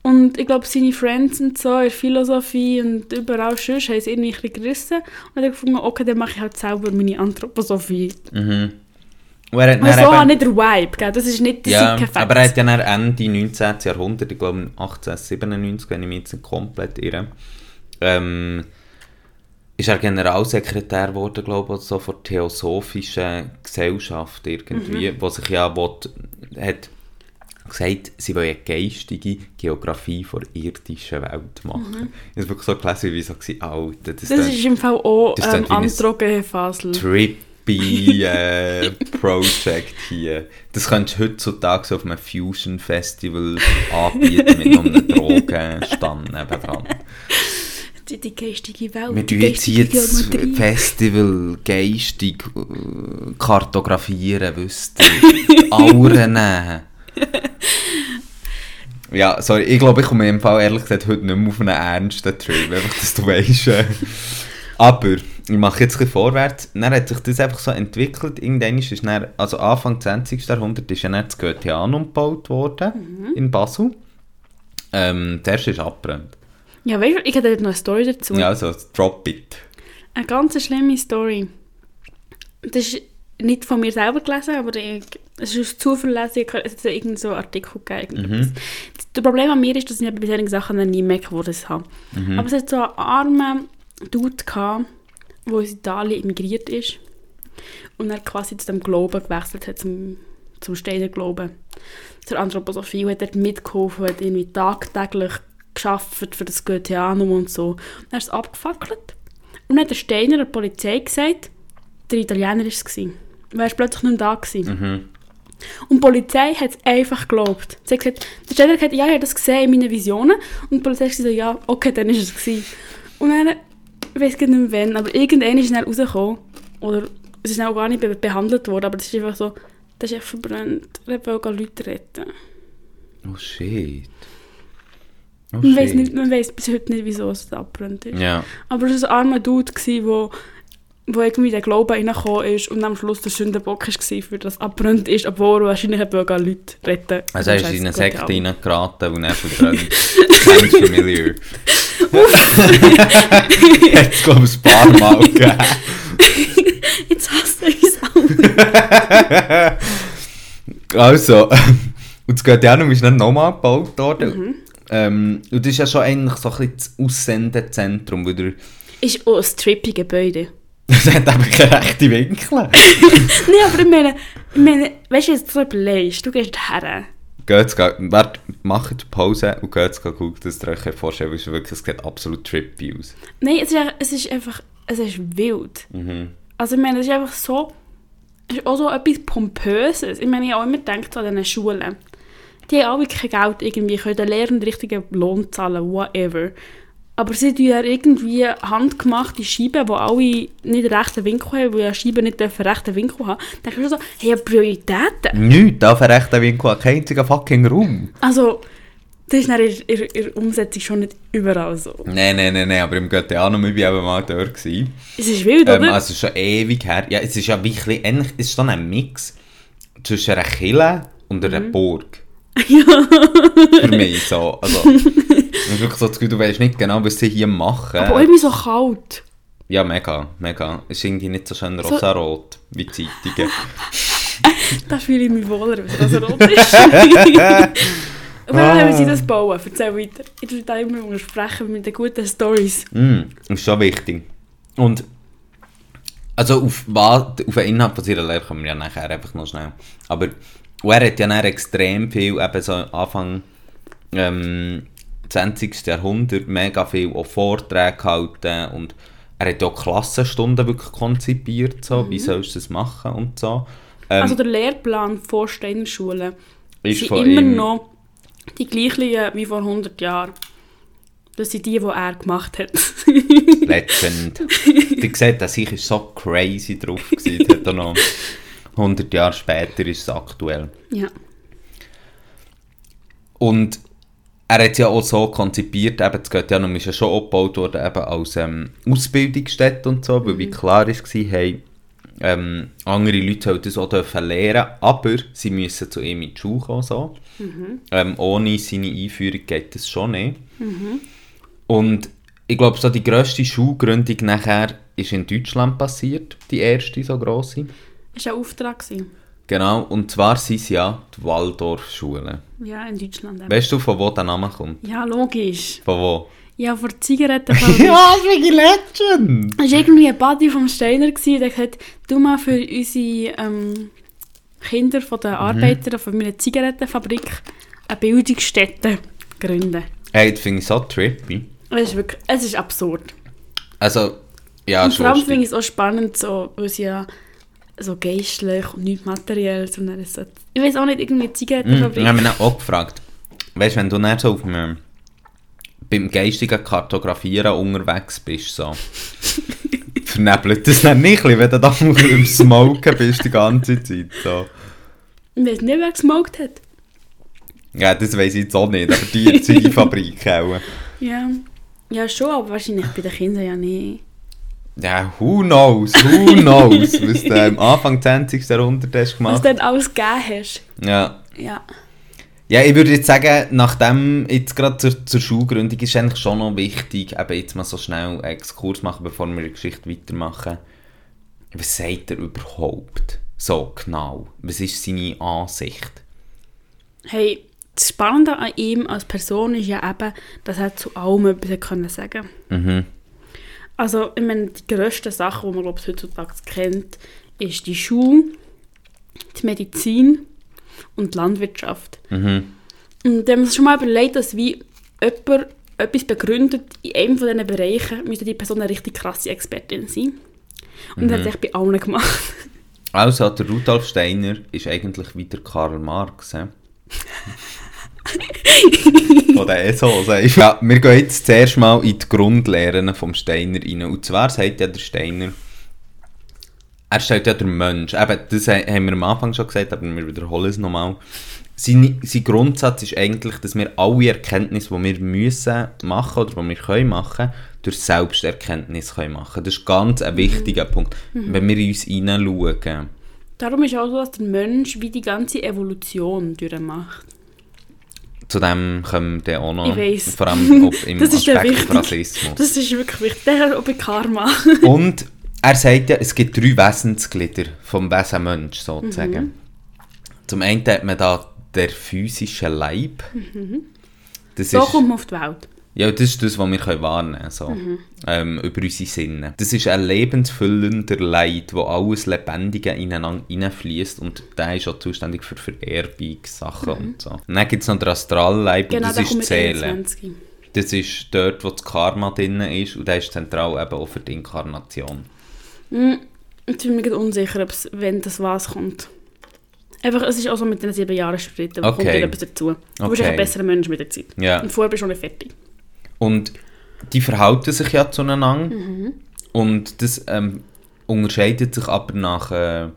Und ich glaube, seine Friends und so, in der Philosophie und überall sonst haben es irgendwie ein bisschen gerissen. Und dann gefunden, okay, dann mache ich halt selber meine Anthroposophie. Mhm. Und er hat Aber so eben- nicht der Vibe, gell? das ist nicht das ja, Facts. aber er hat ja dann Ende 19. Jahrhundert, ich glaube 1897, wenn ich mich jetzt komplett irre, ähm, ist er Generalsekretär geworden, glaube ich, so von der Theosophischen Gesellschaft irgendwie, Mhm. wo sich ja will, hat gesagt, sie wollen eine geistige Geografie der irdischen Welt machen. Ich habe wirklich so gelesen, wie so gewesen, Alter, das, Mhm. das dann- ist im Fall auch das ähm, Androgenfasel. trippy (laughs) äh, Project hier. Das könntest du heutzutage auf einem Fusion Festival anbieten mit einem (laughs) Drogenstand nebendran. Die, die geistige Welt. Wir tun jetzt hier das. Festival geistig äh, kartografieren, wisst ihr. (laughs) Auren nehmen. (laughs) Ja, sorry, ich glaube, ich komme im Fall ehrlich gesagt heute nicht mehr auf einen ernsten Trip, einfach, dass du weißt. Äh. Aber, ich mache jetzt ein bisschen vorwärts, dann hat sich das einfach so entwickelt, irgendwann ist dann, also Anfang 20. Jahrhundert ist ja dann das Goetheanum gebaut worden, in Basel. Ähm, der erste ist abgebrannt. Ja, weißt du, ich hätte noch eine Story dazu. Ja, also, drop it. Eine ganz schlimme Story. Das ist nicht von mir selber gelesen, aber ich, es ist habe es hat irgendeinen so Artikel gegeben. irgendetwas. Das Problem an mir ist, dass ich bei solchen Sachen nie merke, wo das habe. Aber es hat so einen armen Dude gehabt, der aus Italien emigriert ist und er quasi zu dem Glauben gewechselt hat, zum, zum Steiner Glauben, zur Anthroposophie und hat dort mitgeholfen, hat irgendwie tagtäglich geschafft für das Goetheanum und so. Und er ist es abgefackelt. Und dann hat der Steiner der Polizei gesagt, der Italiener war es. Und er war plötzlich nicht mehr da. Gewesen. Mhm. Und die Polizei hat es einfach geglaubt. Sie hat gesagt, der Steiner hat gesagt, ja, ich habe das gesehen in meinen Visionen. Und die Polizei hat gesagt, ja, okay, dann ist es gewesen. Und dann, ich weiß nicht mehr wann, aber irgendwann ist er rausgekommen. Oder es ist auch gar nicht be behandelt worden, aber das ist einfach so, das ist echt verbrannt. Er wollte Leute retten. Oh shit. Oh, man weiß bis heute nicht, wieso es abbrannt ist. Ja. Aber es war ein armer Dude, der wo, irgendwie in den Glauben reingekommen ist und am Schluss der Sündenbock war, für das abbrannt ist, obwohl er wahrscheinlich eben auch Leute retten Also er ist in eine Sekte ja. reingeraten und er verbrannt. (laughs) Sounds familiar. (laughs) Es glaube ich ein paar Mal gegeben. Jetzt hasst er uns alle. Also, (laughs) und das Göttianum ist dann nochmal gebaut worden. Ähm, und das ist ja schon eigentlich so ein bisschen das Aussendezentrum, weil der, ist auch ein trippy Gebäude. (laughs) das hat eben keine rechte Winkel. (laughs) Nein, aber ich meine, ich meine weißt du, jetzt so überlegst, du gehst her. Geht's, geht, warte, macht Pause und geht's gucken, dass ihr euch vorstellen könnt, weil es wirklich, es sieht absolut trippy aus. Nein, es ist, einfach- es ist einfach, es ist wild. Mhm. Also ich meine, es ist einfach so ist auch so etwas Pompöses. Ich meine, ich habe auch immer gedacht an diesen Schulen. Die haben alle kein Geld irgendwie, können den Lehrern den richtigen Lohn zahlen, whatever. Aber sie tun ja irgendwie handgemachte Scheiben, die alle nicht rechten Winkel haben, weil ja Scheiben nicht einen rechten Winkel haben. Dann denkst du so, hey, Prioritäten. Nichts, da für rechten Winkel kein einziger fucking Raum. Also, das ist dann in, der Umsetzung schon nicht überall so. Nein, nein, nein, nein, aber im GTA noch, ich war mal dort. Gewesen. Es ist wild, Ähm, oder? also schon ewig her. Ja, es ist ja wirklich, ähnlich, es ist dann ein Mix zwischen einer Kille und einer Mhm. Burg. (laughs) Für mich so. Also, (laughs) ich habe wirklich so das Gefühl, du weißt nicht genau, was sie hier machen. Aber irgendwie so kalt. Ja, mega, mega. Es ist irgendwie nicht so schön So- rosarot wie die Zeitungen. (laughs) Da fühle ich mich wohler, wenn es also rot ist. Und dann haben sie das bauen. Erzähl weiter. Ich tue da immer untersprechen mit den guten Stories. Mm, ist schon wichtig. Und also auf, was, auf den Inhalt von ihrer Lehre kommen wir ja nachher einfach noch schnell. Aber er hat ja dann extrem viel, eben so Anfang ähm, 20. Jahrhundert, mega viel auch Vorträge gehalten und er hat ja auch Klassenstunden wirklich konzipiert, so, wie sollst du das machen und so. Ähm, also der Lehrplan vor Steiner Schulen ist sind immer ihm- noch die gleichen wie vor 100 Jahren. Das sind die, die er gemacht hat. (laughs) Legend. Die sieht, dass ich so crazy drauf noch 100 Jahre später ist es aktuell. ja. Und er hat ja auch so konzipiert, eben, das geht ja noch, ist ja schon abgebaut worden, eben als ähm, Ausbildungsstätte und so, weil wie klar war, hey, ähm, andere Leute sollten das auch dürfen lernen, aber sie müssen zu ihm in die Schule kommen, so. Ähm, ohne seine Einführung geht das schon nicht. Und ich glaube, so die grösste Schulgründung nachher ist in Deutschland passiert, die erste so grosse. Das war ein Auftrag. gewesen. Genau, und zwar sind es ja die Waldorfschulen. Ja, in Deutschland. eben. Weißt du, von wo der Name kommt? Ja, logisch. Von wo? Ja, vor Zigarettenfabrik. (laughs) Ja, ist Legend! Es war irgendwie ein Buddy vom Steiner, gewesen, der gesagt du mal für unsere ähm, Kinder von Mhm. den Arbeiter von meiner Zigarettenfabrik eine Bildungsstätte gründen. Hey, das finde ich so trippy. Es ist wirklich, es ist absurd. Also, ja, und schon vor allem finde ich es auch spannend, so, weil sie ja so geistlich und nicht materiell, sondern es so, ich weiß auch nicht, irgendwie Zigarettenfabrik. ich habe mich auch gefragt, weißt du, wenn du nicht so auf einem, beim geistigen Kartografieren unterwegs bist, so, (laughs) vernebelt das dann nicht, wenn du da im Smoken bist die ganze Zeit, so. Ich weiß nicht, wer gesmoked hat. Ja, das weiß ich jetzt auch nicht, aber die Ziegefabrik (laughs) auch. Ja. ja, schon, aber wahrscheinlich bei den Kindern ja nicht. Ja, who knows, who (laughs) knows, was du am Anfang 20. Jahrhundert hast Was gemacht. du dann alles gegeben hast. Ja. Ja. Ja, ich würde jetzt sagen, nachdem jetzt gerade zur, zur Schulgründung ist eigentlich schon noch wichtig, eben jetzt mal so schnell einen Exkurs machen, bevor wir die Geschichte weitermachen. Was sagt er überhaupt? So genau. Was ist seine Ansicht? Hey, das Spannende an ihm als Person ist ja eben, dass er zu allem etwas sagen Mhm. Also, ich meine, die grössten Sachen, die man glaub heutzutage kennt, ist die Schule, die Medizin und die Landwirtschaft. Mhm. Und wenn man sich schon mal überlegt, dass wie jemand etwas begründet in einem von diesen Bereichen, müsste die Person eine richtig krasse Expertin sein. Und das hat er echt bei allen gemacht. Also, der Rudolf Steiner ist eigentlich wie der Karl Marx. He? (laughs) Von der sagt. Ja, wir gehen jetzt zuerst mal in die Grundlehren vom Steiner rein. Und zwar sagt ja der Steiner, er stellt ja den Mensch. Eben, das ha- haben wir am Anfang schon gesagt, aber wir wiederholen es nochmal. Sein, sein Grundsatz ist eigentlich, dass wir alle Erkenntnisse, die wir müssen machen oder die wir können machen, durch Selbsterkenntnis können machen. Das ist ganz ein wichtiger Punkt. Wenn wir in uns hineinschauen. Darum ist auch so, dass der Mensch wie die ganze Evolution durchmacht. Zu dem kommen wir auch noch. Ich weiss. Vor allem ob (laughs) im Das Aspekt. Rassismus. Das ist wirklich wichtig. Der bei Karma. (laughs) Und er sagt ja, es gibt drei Wesensglieder vom Wesen Mensch sozusagen. Mhm. Zum einen hat man da der physische Leib. Das so ist, kommt man auf die Welt. Ja, das ist das, was wir wahrnehmen können, so, ähm, über unsere Sinne. Das ist ein lebensfüllender Leid, wo alles Lebendige ineinander hineinfließt und der ist auch zuständig für Vererbungssachen und so. Und dann gibt es noch den Astralleib Genau, das kommt ist Seele. 21. Das ist dort, wo das Karma drin ist und der ist zentral eben auch für die Inkarnation. Mm, Ich bin mir gerade unsicher, ob's, wenn das was kommt. Einfach, es ist auch so mit den sieben Jahren Schritten, da kommt Okay. wieder etwas dazu. Du bist Okay. ein besserer Mensch mit der Zeit. Ja. Und vorher bist du noch nicht fertig. Und die verhalten sich ja zueinander. Mhm. Und das ähm, unterscheidet sich aber nach äh,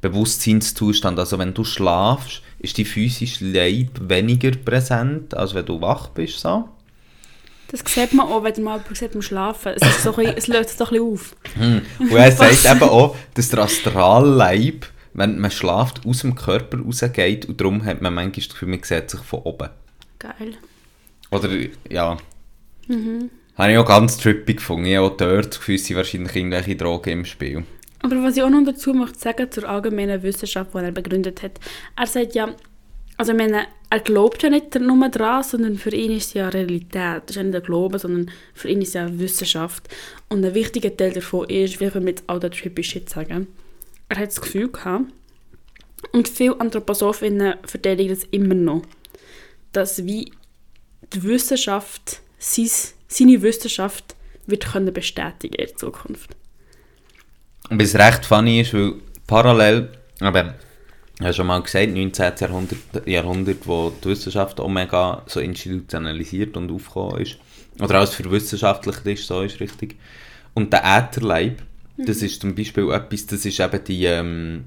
Bewusstseinszustand. Also wenn du schlafst, ist die physische Leib weniger präsent, als wenn du wach bist. So. Das sieht man auch, wenn man mal sieht beim Schlafen. Es, ist so bisschen, es löst sich doch ein bisschen auf. Und er sagt eben auch, dass der Astralleib, wenn man schlaft, aus dem Körper rausgeht und darum hat man manchmal das Gefühl, man sieht sich von oben. Geil. Oder, ja. Mhm. Habe ich auch ganz trippy gefunden. Ich habe auch dort das Gefühl, wahrscheinlich irgendwelche Drogen im Spiel. Aber was ich auch noch dazu möchte sagen, zur allgemeinen Wissenschaft, die er begründet hat. Er sagt ja, also ich meine, er glaubt ja nicht nur daran, sondern für ihn ist es ja Realität. Das ist ja nicht der Glaube, sondern für ihn ist es ja Wissenschaft. Und ein wichtiger Teil davon ist, wie wir mit all der trippy Shit sagen, er hat das Gefühl gehabt, und viele Anthroposophinnen verteidigen das immer noch, dass wie die Wissenschaft, sein, seine Wissenschaft wird können bestätigen in Zukunft. Und was recht funny ist, weil parallel, aber ich habe schon mal gesagt, 19. Jahrhundert, Jahrhundert, wo die Wissenschaft auch mega so institutionalisiert und aufgekommen ist. Oder alles verwissenschaftlicht ist, so ist richtig. Und der Ätherleib, das ist zum Beispiel etwas, das ist eben die, ähm,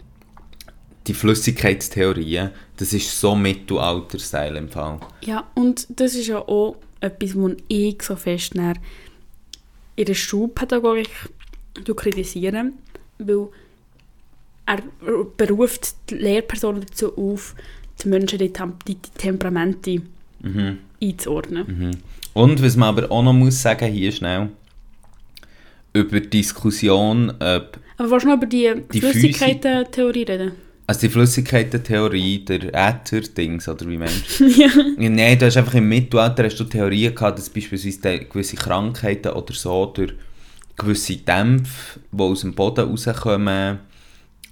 die Flüssigkeitstheorie, das ist so Mittelalter-Style im Fall. Ja, und das ist ja auch etwas, was ich so fest in der Schulpädagogik du kritisieren, weil er beruft die Lehrpersonen dazu auf, die Menschen die, Tem die, die Temperamente Mhm. einzuordnen. Mhm. Und was man aber auch noch muss sagen, hier schnell, über die Diskussion, ob Aber willst du noch über die, Die Flüssigkeiten-Theorie reden? Also die Flüssigkeiten-Theorie, der Äther-Dings, oder wie meinst du? (laughs) ja. ja, Nein, du hast einfach im Mittelalter hast du Theorien gehabt, dass beispielsweise gewisse Krankheiten oder so durch gewisse Dämpfe, die aus dem Boden rauskommen,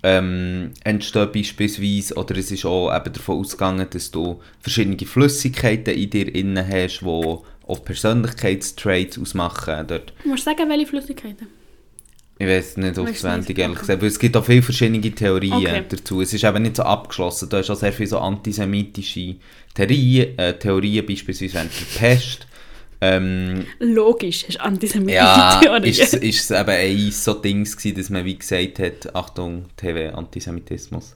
ähm, entstehen beispielsweise. Oder es ist auch eben davon ausgegangen, dass du verschiedene Flüssigkeiten in dir innen hast, die auch Persönlichkeitstraits ausmachen. Dort Musst du sagen, welche Flüssigkeiten? Ich weiß nicht auswendig, ehrlich gesagt, weil es gibt auch viele verschiedene Theorien Okay. dazu. Es ist eben nicht so abgeschlossen. Du hast auch sehr viele so antisemitische Theorien, äh, Theorien beispielsweise während der Pest. Ähm, Logisch, hast antisemitische ja, Theorien. ist, ist es eben ein so Dings gewesen, dass man wie gesagt hat, Achtung, TV, Antisemitismus,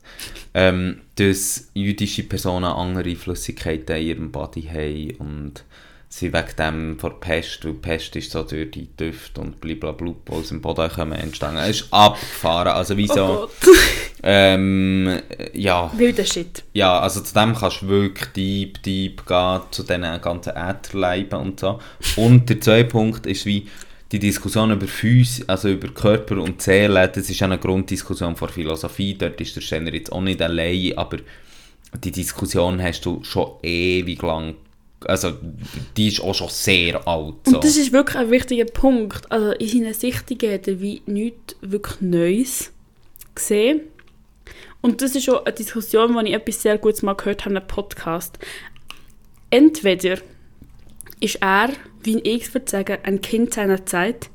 ähm, dass jüdische Personen andere Flüssigkeiten in ihrem Body haben und sie wegen dem vor Pest, weil Pest ist so durch die Düfte und blablabla, die aus dem Boden kommen, entstanden. Es ist abgefahren, also wie oh so, Gott. (laughs) ähm, ja, Wilder Shit. ja, also zu dem kannst du wirklich deep, deep gehen, zu diesen ganzen Ätherleiben und so. Und der zweite Punkt ist wie die Diskussion über Phys also über Körper und Seele, das ist eine Grunddiskussion vor Philosophie, dort ist der Steiner jetzt auch nicht allein, aber die Diskussion hast du schon ewig lang, also die ist auch schon sehr alt. So. Und das ist wirklich ein wichtiger Punkt. Also in seinen Sichtungen hat er wie nichts wirklich Neues gesehen. Und das ist auch eine Diskussion, wo ich etwas sehr Gutes mal gehört habe, in einem Podcast. Entweder ist er, wie ich es würde sagen, ein Kind seiner Zeit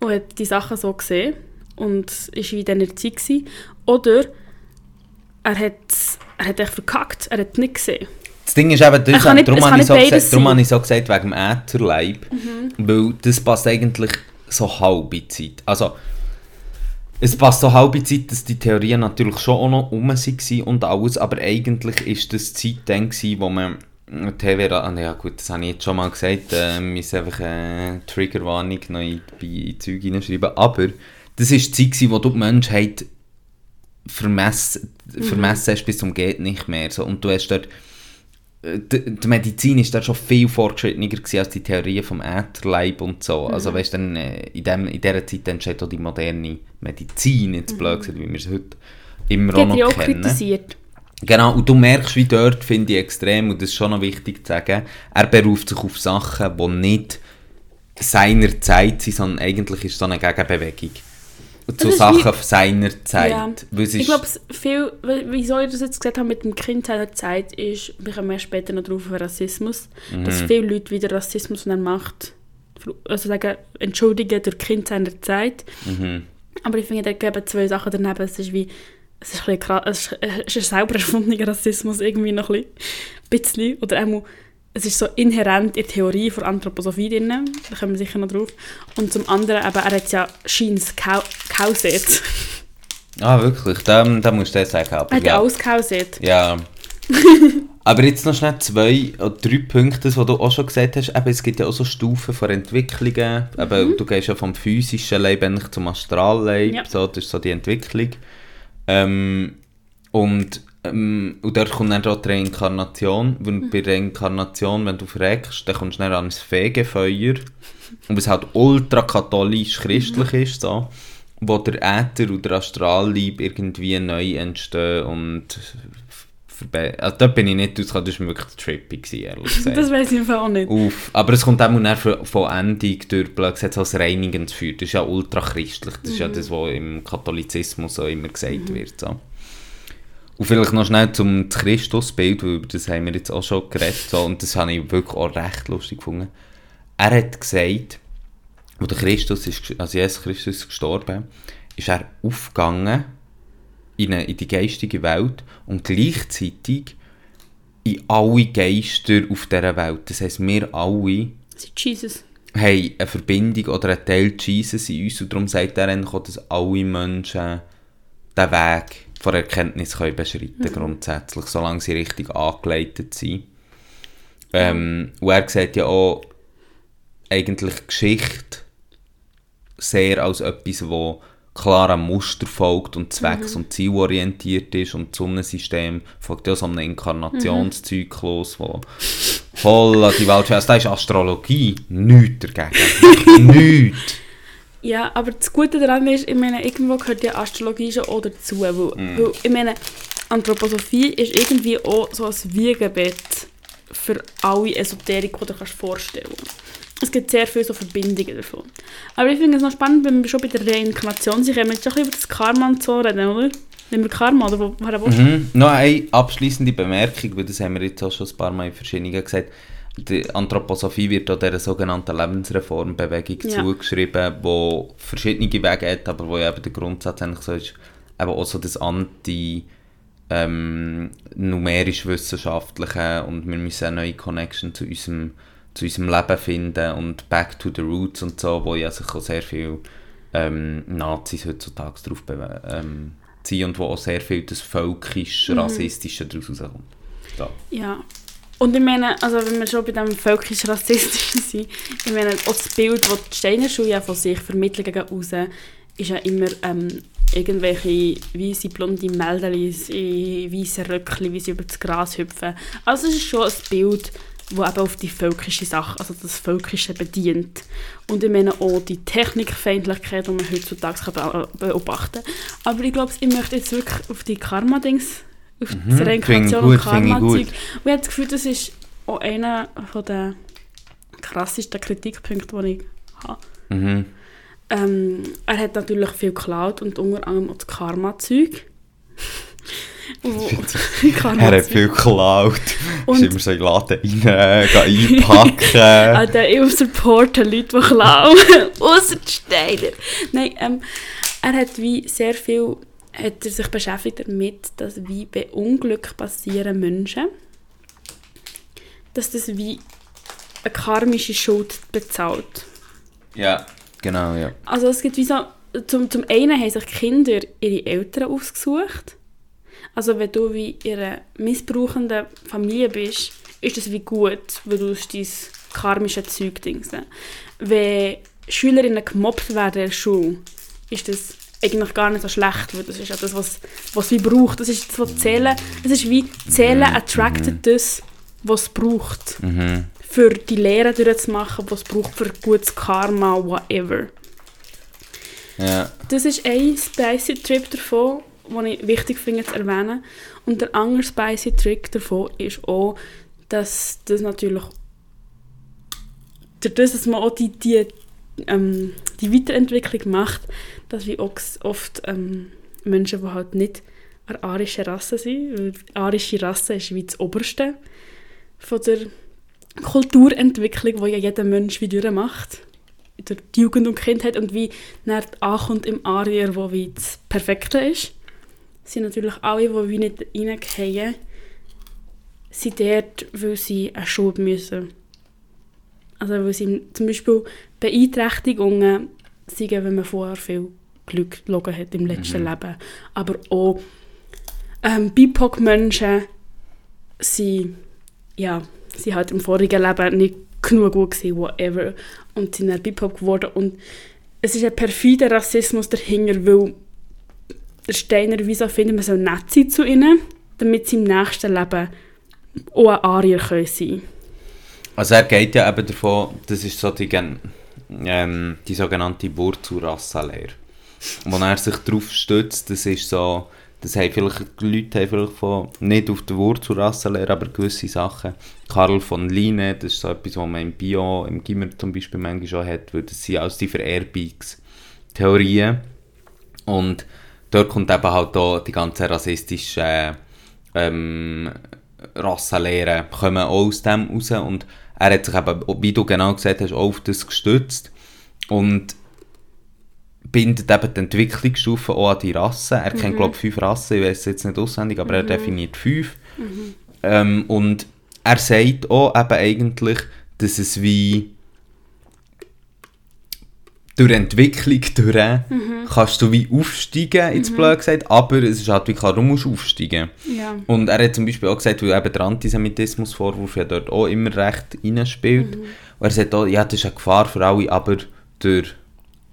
und hat die Sachen so gesehen und ist wie in dieser Zeit gewesen. Oder er hat, er hat echt verkackt, er hat es nicht gesehen. Das Ding ist eben, das, darum, es habe ich so gesagt, darum habe ich so gesagt, wegen dem Ätherleib. Mhm. Weil das passt eigentlich so halbe Zeit. Also, es passt so halbe Zeit, dass die Theorien natürlich schon auch noch rum waren und alles, aber eigentlich ist das die Zeit dann gewesen, wo man TV, ah, ja gut, das habe ich jetzt schon mal gesagt, äh, wir müssen einfach eine Triggerwarnung noch in, bei in Zeug hineinschreiben, aber das ist die Zeit gewesen, wo du die Menschheit vermessen, vermessen hast bis zum geht nicht mehr. So. Und du hast dort, äh, die, die Medizin ist dort schon viel fortschrittlicher gewesen als die Theorie vom Ätherleib und so. Also weißt dann, äh, in, dem, in dieser Zeit entsteht auch die moderne Medizin, jetzt blöd gesagt, wie wir es heute immer auch noch auch kennen. kritisiert. Genau, und du merkst, wie dort, finde ich extrem, und das ist schon noch wichtig zu sagen, er beruft sich auf Sachen, die nicht seiner Zeit sind, sondern eigentlich ist es so eine Gegenbewegung. Zu ist Sachen wie- seiner Zeit. Ja. Ich glaube, viel, wieso ich das jetzt gesagt habe mit dem Kind seiner Zeit, ist, wir kommen erst später noch drauf auf Rassismus, dass Mhm. viele Leute wieder Rassismus, den er macht, also sagen, entschuldigen durch Kind seiner Zeit. Mhm. Aber ich finde, da geben zwei Sachen daneben. Es ist wie, es ist ein, krass- es ist, ein selber erfundener Rassismus irgendwie noch ein bisschen. Oder einmal, es ist so inhärent in der Theorie von Anthroposophie drin. Da kommen wir sicher noch drauf. Und zum anderen, eben, er hat ja scheins gehauset. (laughs) Ah, wirklich? Da, da musst du das sagen. Aber Er hat ja alles gehauset. Ja. (laughs) Aber jetzt noch schnell zwei oder drei Punkte, die du auch schon gesagt hast. Eben, es gibt ja auch so Stufen von Entwicklungen. Eben, du gehst ja vom physischen Leib eigentlich zum Astralleib. Ja. So, das ist so die Entwicklung. Ähm, und, ähm, und dort kommt dann auch die Reinkarnation. Weil bei Reinkarnation, wenn du fragst, dann kommst du dann ans Fegefeuer. Und es halt ultra katholisch-christlich ist, so, wo der Äther und der Astralleib irgendwie neu entstehen und also dort bin ich nicht rausgekommen, das war wirklich trippy, gewesen, ehrlich (laughs) gesagt. Das weiß ich einfach auch nicht. Uff, aber es kommt auch dann von, von Endung durch, gesagt, als reinigendes Feuer. Das ist ja ultra christlich. Das ist ja das, was im Katholizismus so immer gesagt wird. So. Und vielleicht noch schnell zum Christusbild, weil über das haben wir jetzt auch schon geredet. So, und das habe ich wirklich auch recht lustig gefunden. Er hat gesagt, der Christus ist, also Jesus Christus ist gestorben, ist er aufgegangen in, eine, in die geistige Welt und gleichzeitig in alle Geister auf dieser Welt. Das heisst, wir alle Jesus. haben eine Verbindung oder einen Teil Jesus in uns und darum sagt er auch, dass alle Menschen den Weg von Erkenntnis können beschreiten grundsätzlich, solange sie richtig angeleitet sind. Ähm, und er sagt ja auch, eigentlich Geschichte sehr als etwas, wo klar einem Muster folgt und zwecks- und zielorientiert ist und das Sonnensystem folgt ja so einem Inkarnationszyklus, wo (laughs) holla die Welt also das ist Astrologie, nichts dagegen, nichts. Ja, aber das Gute daran ist, ich meine, irgendwo gehört ja Astrologie schon auch dazu. Weil, weil, ich meine, Anthroposophie ist irgendwie auch so ein Wiegenbett für alle Esoterik, die du dir kannst vorstellen Es gibt sehr viele so Verbindungen davon. Aber ich finde es noch spannend, wenn wir schon bei der Reinkarnation sind, können wir jetzt schon ein bisschen über das Karma und so reden, oder? Nehmen wir Karma, oder wo, woher du? Mhm. Noch eine abschließende Bemerkung, weil das haben wir jetzt auch schon ein paar Mal in verschiedenen gesagt. Die Anthroposophie wird auch dieser sogenannten Lebensreformbewegung Ja. zugeschrieben, wo verschiedene Wege hat, aber wo ja eben der Grundsatz eigentlich so ist, eben auch so das anti ähm, numerisch-wissenschaftliche und wir müssen eine neue Connection zu unserem, zu unserem Leben finden und back to the roots und so, wo ja sich auch sehr viel ähm, Nazis heutzutage drauf be- ähm, ziehen und wo auch sehr viel das völkisch-rassistische daraus rauskommt. So. Ja. Und ich meine, also wenn wir schon bei dem völkisch-rassistischen sind, ich meine, auch das Bild, das die Steiner Schule ja von sich vermitteln gegen außen, ist ja immer ähm, irgendwelche weisse blonde Meldelis in weißen Röckchen, wie sie über das Gras hüpfen. Also es ist schon ein Bild, das eben auf die völkische Sache, also das Völkische bedient. Und ich meine auch die Technikfeindlichkeit, die man heutzutage beobachten kann. Aber ich glaube, ich möchte jetzt wirklich auf die Karma-Dings, auf Mhm, das Reinkarnation und Karma-Zeug. Und ich habe das Gefühl, das ist auch einer der krassesten Kritikpunkte, die ich habe. Mhm. Ähm, er hat natürlich viel geklaut und unter anderem auch das Karma-Zeug. (laughs) (laughs) Er hat viel geklaut. Und- ist immer so in den Laden rein, gehen einpacken. (laughs) Alter, ich supporte Leute, die klauen. Ausser die Steiner. Nein, ähm, er hat wie sehr viel hat er sich beschäftigt damit, dass wie bei Unglück passieren Menschen, dass das wie eine karmische Schuld bezahlt. ja, genau, ja. Also es gibt wie so, zum, zum einen haben sich Kinder ihre Eltern ausgesucht. Also wenn du wie in einer missbrauchenden Familie bist, ist das wie gut, weil du dein karmische Zeug dingsen. Wenn Schülerinnen gemobbt werden in der Schule, ist das eigentlich gar nicht so schlecht, weil das ist ja das, was, was wie braucht. Das ist das, was Zählen, das ist wie Zählen attracted das, was es braucht Mhm. für die Lehre durchzumachen, was es braucht für gutes Karma, whatever. Ja. Das ist ein spicy Trip davon, den ich wichtig finde zu erwähnen. Und der andere spicy Trick davon ist auch, dass das natürlich durch das, dass man auch die, die, ähm, die Weiterentwicklung macht, dass wir auch oft ähm, Menschen, die halt nicht eine arische Rasse sind, weil die arische Rasse ist wie das Oberste von der Kulturentwicklung, die ja jeder Mensch wie durchmacht. oder die Jugend und Kindheit und wie dann ankommt im Arier, wo wie das Perfekte ist. sind natürlich alle, die wie nicht reingehen, sind dort, weil sie eine Schule müssen. Also weil sie zum Beispiel Beeinträchtigungen sagen, wenn man vorher viel Glück gelogen hat im letzten Mhm. Leben. Aber auch ähm, BIPOC-Menschen sind, ja, sind halt im vorigen Leben nicht genug gut gewesen, whatever. Und sind dann BIPOC geworden. Und es ist ein perfider Rassismus dahinter, weil der Steiner wieso findet, man soll nett sein zu ihnen, damit sie im nächsten Leben auch ein Arier können sein Also er geht ja eben davon, das ist so die, gen- ähm, die sogenannte Wurzelrassenlehre. Wo er sich darauf stützt, das ist so, das haben vielleicht die Leute haben vielleicht von, nicht auf der Wurzelrassenlehre, aber gewisse Sachen. Karl von Line, das ist so etwas, was man im Bio, im Gimmer zum Beispiel manchmal schon hat, weil das sind alles die Vererbungstheorien. Und dort kommt eben halt auch die ganze rassistische ähm, Rassenlehre kommen auch aus dem raus und er hat sich eben, wie du genau gesagt hast, auf das gestützt und bindet eben die Entwicklungsstufen auch an die Rassen. Er kennt, glaube ich, fünf Rassen, ich weiß es jetzt nicht auswendig, aber er definiert fünf. Ähm, und er sagt auch eben eigentlich, dass es wie durch Entwicklung durch kannst du wie aufsteigen, jetzt blöd gesagt, aber es ist halt wie klar, du musst aufsteigen. Ja. Und er hat zum Beispiel auch gesagt, weil eben der Antisemitismusvorwurf ja dort auch immer recht reinspielt. Und er sagt auch, ja, das ist eine Gefahr für alle, aber durch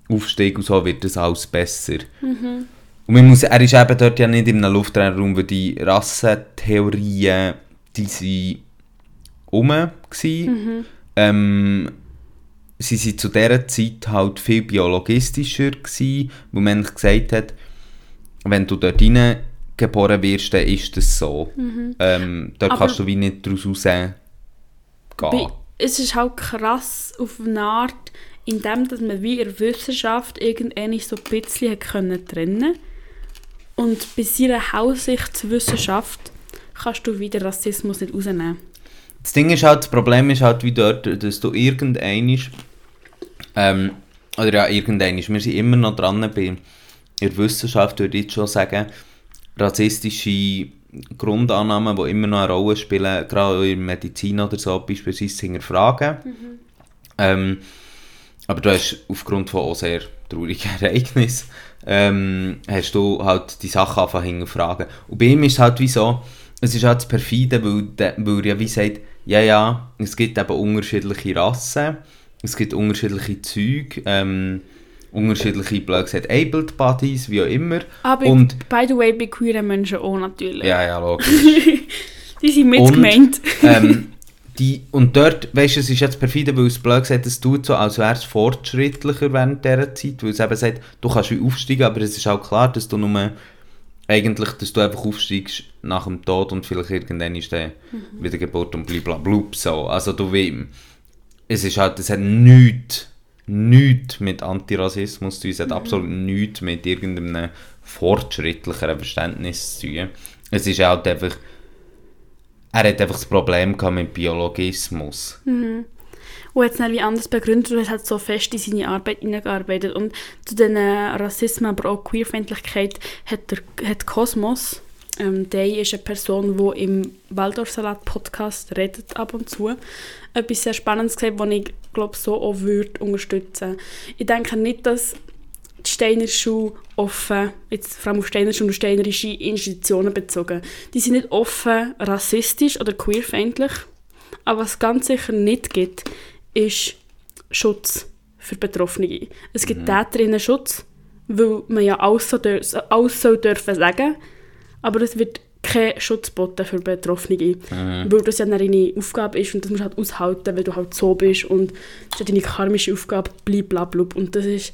Aufstieg und so wird das alles besser. Und man muss, er ist eben dort ja nicht in einem luftleeren weil die Rassentheorien, die sind rum gewesen. Ähm, sie sind zu dieser Zeit halt viel biologistischer gewesen, wo man gesagt hat, wenn du dort rein geboren wirst, dann ist das so. Ähm, dort Aber- kannst du wie nicht daraus rausgehen. Es ist halt krass auf eine Art, indem dass man wie in der Wissenschaft irgendwann so ein bisschen können trennen Und bei seiner Hausichtswissenschaft kannst du wieder Rassismus nicht rausnehmen. Das Ding ist halt, das Problem ist halt wie dort, dass du irgendein ähm, oder ja, irgendein wir sind immer noch dran bei in der Wissenschaft, würde ich jetzt schon sagen, rassistische Grundannahmen, die immer noch eine Rolle spielen, gerade in der Medizin oder so, beispielsweise hinterfragen. Ähm, aber du hast aufgrund von auch sehr traurigen (laughs) Ereignissen, ähm, hast du halt die Sachen zu hinterfragen. Und bei ihm ist es halt wie so, es ist halt das perfide, weil, weil er ja wie sagt, ja, ja, es gibt eben unterschiedliche Rassen, es gibt unterschiedliche Züge, ähm, unterschiedliche, blöd gesagt, Abled Bodies, wie auch immer. Aber Und, by the way, bei queeren Menschen auch natürlich. ja, ja, logisch. (laughs) Die sind mit Und- gemeint. ähm, (laughs) die, und dort, weißt du, es ist jetzt perfide, weil es blöd gesagt es tut so, als wäre es fortschrittlicher während dieser Zeit, weil es eben sagt, du kannst wie aufsteigen, aber es ist auch klar, dass du nur eigentlich, dass du einfach aufsteigst nach dem Tod und vielleicht irgendwann ist dann wieder Geburt und blablabla so. Also du wie, es ist halt, es hat nichts, nichts mit Antirassismus zu tun, es hat absolut nichts mit irgendeinem fortschrittlicheren Verständnis zu tun. Es ist halt einfach, er hat einfach das Problem gehabt mit Biologismus. Und hat es dann wie anders begründet und hat so fest in seine Arbeit hineingearbeitet. Und zu diesen Rassismus, aber auch Queerfeindlichkeit hat der hat Kosmos, ähm, der ist eine Person, die im Waldorfsalat-Podcast redet ab und zu, etwas sehr Spannendes gesagt, was ich glaube so auch würde unterstützen. Ich denke nicht, dass die Steiner Schule offen, jetzt vor allem auf Steiner Schule und steinerische Institutionen bezogen, die sind nicht offen rassistisch oder queerfeindlich, aber was es ganz sicher nicht gibt, ist Schutz für Betroffene. Es gibt Täterinnen-Schutz, weil man ja alles, so alles soll dürfen sagen, aber es wird kein Schutz geboten für Betroffene, weil das ja dann deine Aufgabe ist und das musst du halt aushalten, weil du halt so bist und das ist ja deine karmische Aufgabe, blablabla. Und das ist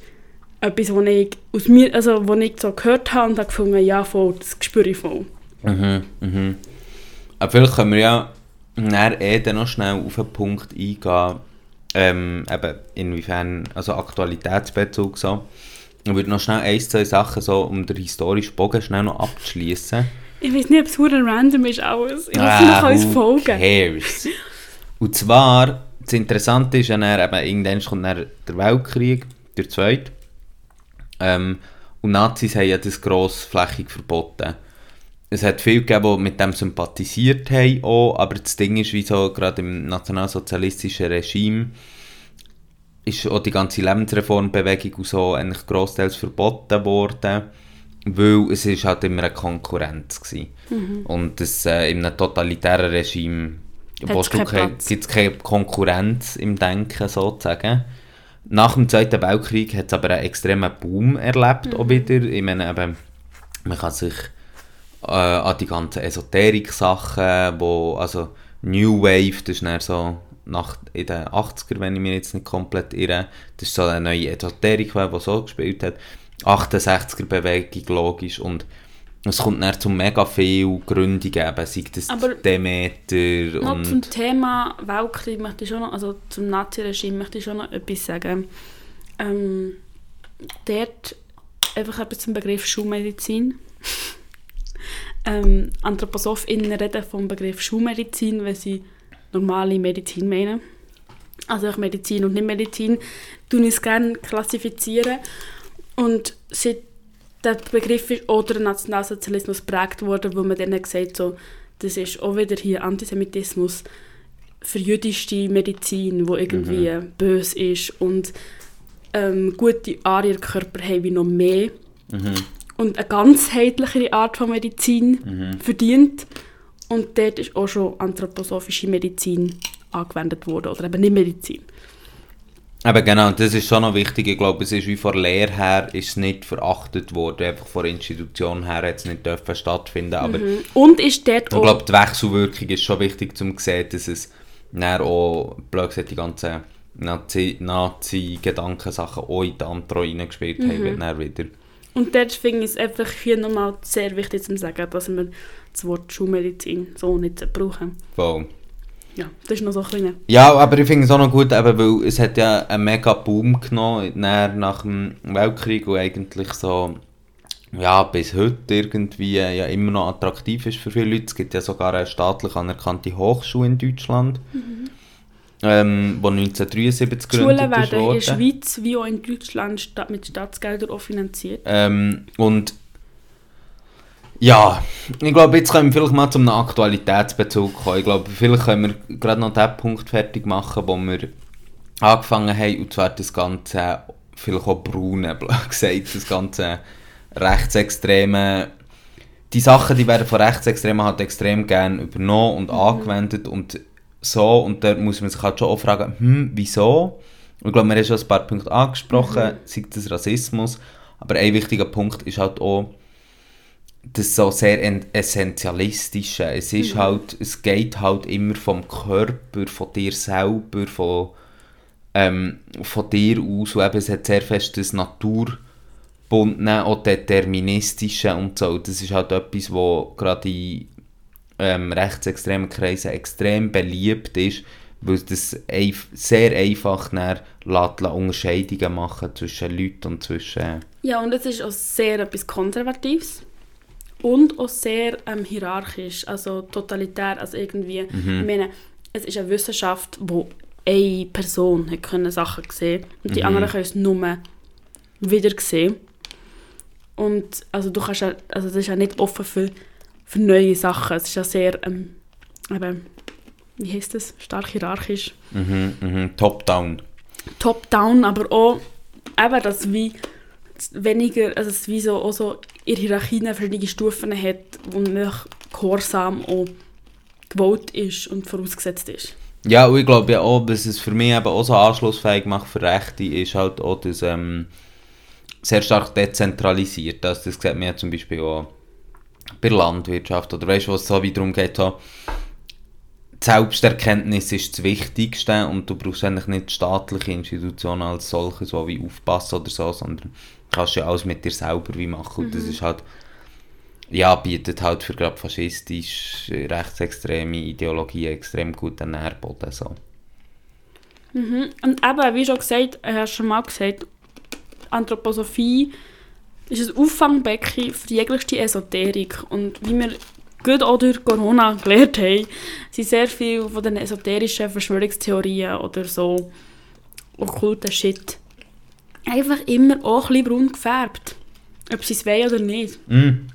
etwas, was ich, aus mir, also, was ich so gehört habe und habe gefunden, ja, voll, das spüre ich voll. Mhm, mhm. Aber vielleicht können wir ja nachher eh dann noch schnell auf einen Punkt eingehen, ähm, eben inwiefern, also Aktualitätsbezug so. Ich würde noch schnell ein, zwei Sachen so, um den historischen Bogen schnell noch abzuschließen. Ich weiß nicht, ob es verdammt random ist alles. Ich lasse noch alles who folgen. cares? Und zwar, das Interessante ist ja dann, eben, irgendwann kommt dann der Weltkrieg, der zweite. Ähm, und Nazis haben ja das grossflächig verboten. Es hat viele gegeben, die mit dem sympathisiert haben, auch, aber das Ding ist, wieso gerade im nationalsozialistischen Regime ist auch die ganze Lebensreformbewegung und so eigentlich grossteils verboten worden, weil es ist halt immer eine Konkurrenz war. Mhm. Und das, äh, in einem totalitären Regime gibt es keine Konkurrenz im Denken sozusagen. Nach dem Zweiten Weltkrieg hat es aber einen extremen Boom erlebt auch wieder. Ich meine, eben, man kann sich äh, an die ganzen Esoterik-Sachen, wo, also New Wave, das ist dann so nach, in den 80er, wenn ich mich jetzt nicht komplett irre, das ist so eine neue Esoterik-Wave, die so gespielt hat. 68er-Bewegung, logisch, und es kommt dann zu mega viel Gründungen, eben, sei das Aber Demeter Noch zum und... Thema Weltkrieg möchte ich schon noch, also zum Nazi-Regime möchte ich schon noch etwas sagen. Ähm, dort einfach etwas zum Begriff Schulmedizin. (laughs) ähm, AnthroposophInnen reden vom Begriff Schulmedizin, wenn sie normale Medizin meinen. Also auch Medizin und nicht Medizin, tun es gerne klassifizieren. Und seit der Begriff ist auch der Nationalsozialismus geprägt worden, wo man dann gesagt so, das ist auch wieder hier Antisemitismus für jüdische Medizin, wo irgendwie böse ist und ähm, gute Arierkörper haben wie noch mehr Mhm. und eine ganzheitlichere Art von Medizin verdient. Und dort ist auch schon anthroposophische Medizin angewendet worden, oder eben nicht Medizin. Aber genau, das ist schon noch wichtig. Ich glaube, es ist wie von der Lehre her ist nicht verachtet worden. Einfach von der Institution her hat es nicht dürfen stattfinden. Aber Mhm. Und ist dort ich glaube, die Wechselwirkung ist schon wichtig, um zu sehen, dass es dann auch, blöd gesagt, die ganzen Nazi- Nazi-Gedankensachen auch in die Antro reingespielt haben, wird dann wieder. Und dort finde ich es einfach hier nochmal sehr wichtig zu sagen, dass wir das Wort Schulmedizin so nicht brauchen. Voll. Ja, das ist noch so ein kleiner... Ja, aber ich finde es auch noch gut, eben, weil es hat ja einen mega Boom genommen nach dem Weltkrieg und eigentlich so, ja, bis heute irgendwie ja immer noch attraktiv ist für viele Leute. Es gibt ja sogar eine staatlich anerkannte Hochschule in Deutschland, ähm, die 1973 Die Schulen gegründet ist werden in der. Schweiz wie auch in Deutschland mit Staatsgeldern auch finanziert. Ähm, und ja, ich glaube, jetzt können wir vielleicht mal zum Aktualitätsbezug kommen. Ich glaube, vielleicht können wir gerade noch den Punkt fertig machen, wo wir angefangen haben, und zwar das ganze, vielleicht auch braune, (laughs) gesagt, das ganze rechtsextreme, die Sachen, die werden von Rechtsextremen halt extrem gerne übernommen und angewendet und so, und da muss man sich halt schon auch fragen, hm, wieso? Ich glaube, wir haben schon ein paar Punkte angesprochen, sei das Rassismus, aber ein wichtiger Punkt ist halt auch, das so sehr en- essentialistische. Es ist halt, es geht halt immer vom Körper, von dir selber, von, ähm, von dir aus. Und eben, es hat sehr fest das Naturbundene, auch deterministische und so. Das ist halt etwas, wo gerade in ähm, rechtsextremen Kreisen extrem beliebt ist, weil das eif sehr einfach lässt Unterscheidungen machen zwischen Leuten und zwischen... Ja, und es ist auch sehr etwas Konservatives und auch sehr ähm, hierarchisch, also totalitär, also irgendwie, ich meine, es ist eine Wissenschaft, wo eine Person hat können Sachen sehen und die anderen können es nur wieder sehen. Und also du kannst ja, also das ist ja nicht offen für, für neue Sachen, es ist ja sehr, ähm, eben, wie heißt das, stark hierarchisch. Mhm, mhm, Top-down. top-down, aber auch eben, dass wie weniger, also es wie so, auch so in Hierarchien verschiedene Stufen hat, wo man Gehorsam auch gewollt ist und vorausgesetzt ist. Ja, und ich glaube ja auch, was es für mich eben auch so anschlussfähig macht für Rechte, ist halt auch das ähm, sehr stark dezentralisiert. Also das sieht man ja zum Beispiel auch bei der Landwirtschaft oder weißt du, was so wiederum geht, so, die Selbsterkenntnis ist das Wichtigste und du brauchst eigentlich nicht staatliche Institutionen als solche, so wie aufpassen oder so, sondern du kannst ja alles mit dir selber wie machen und das ist halt ja, bietet halt für gerade faschistisch, äh, rechtsextreme Ideologien extrem guten Nährboden. So. Mhm. Und eben, wie schon gesagt, äh, hast du schon mal gesagt, Anthroposophie ist ein Auffangbecken für jeglichste Esoterik. Und wie wir gut auch durch Corona gelernt haben, sind sehr viele von den esoterischen Verschwörungstheorien oder so okkulten Shit einfach immer auch ein bisschen braun gefärbt. Ob sie es wollen oder nicht. Mm.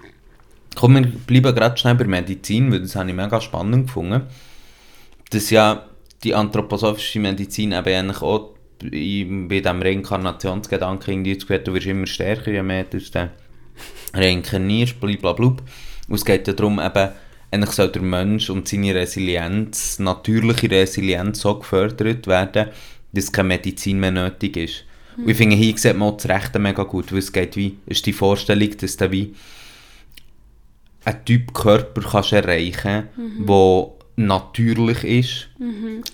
Komm, wir bleiben gerade schnell bei Medizin, weil das habe ich mega spannend gefunden. Dass ja die anthroposophische Medizin eben eigentlich auch bei diesem Reinkarnationsgedanken irgendwie Gefühl, du wirst immer stärker, je mehr du reinkarnierst, blablabla. Und es geht ja darum, eben, eigentlich soll der Mensch und seine Resilienz, natürliche Resilienz so gefördert werden, dass keine Medizin mehr nötig ist. Und ich finde, hier sieht man auch das Rechte mega gut, weil es geht wie, ist die Vorstellung, dass du wie einen Typ Körper kannst erreichen kannst, der natürlich ist,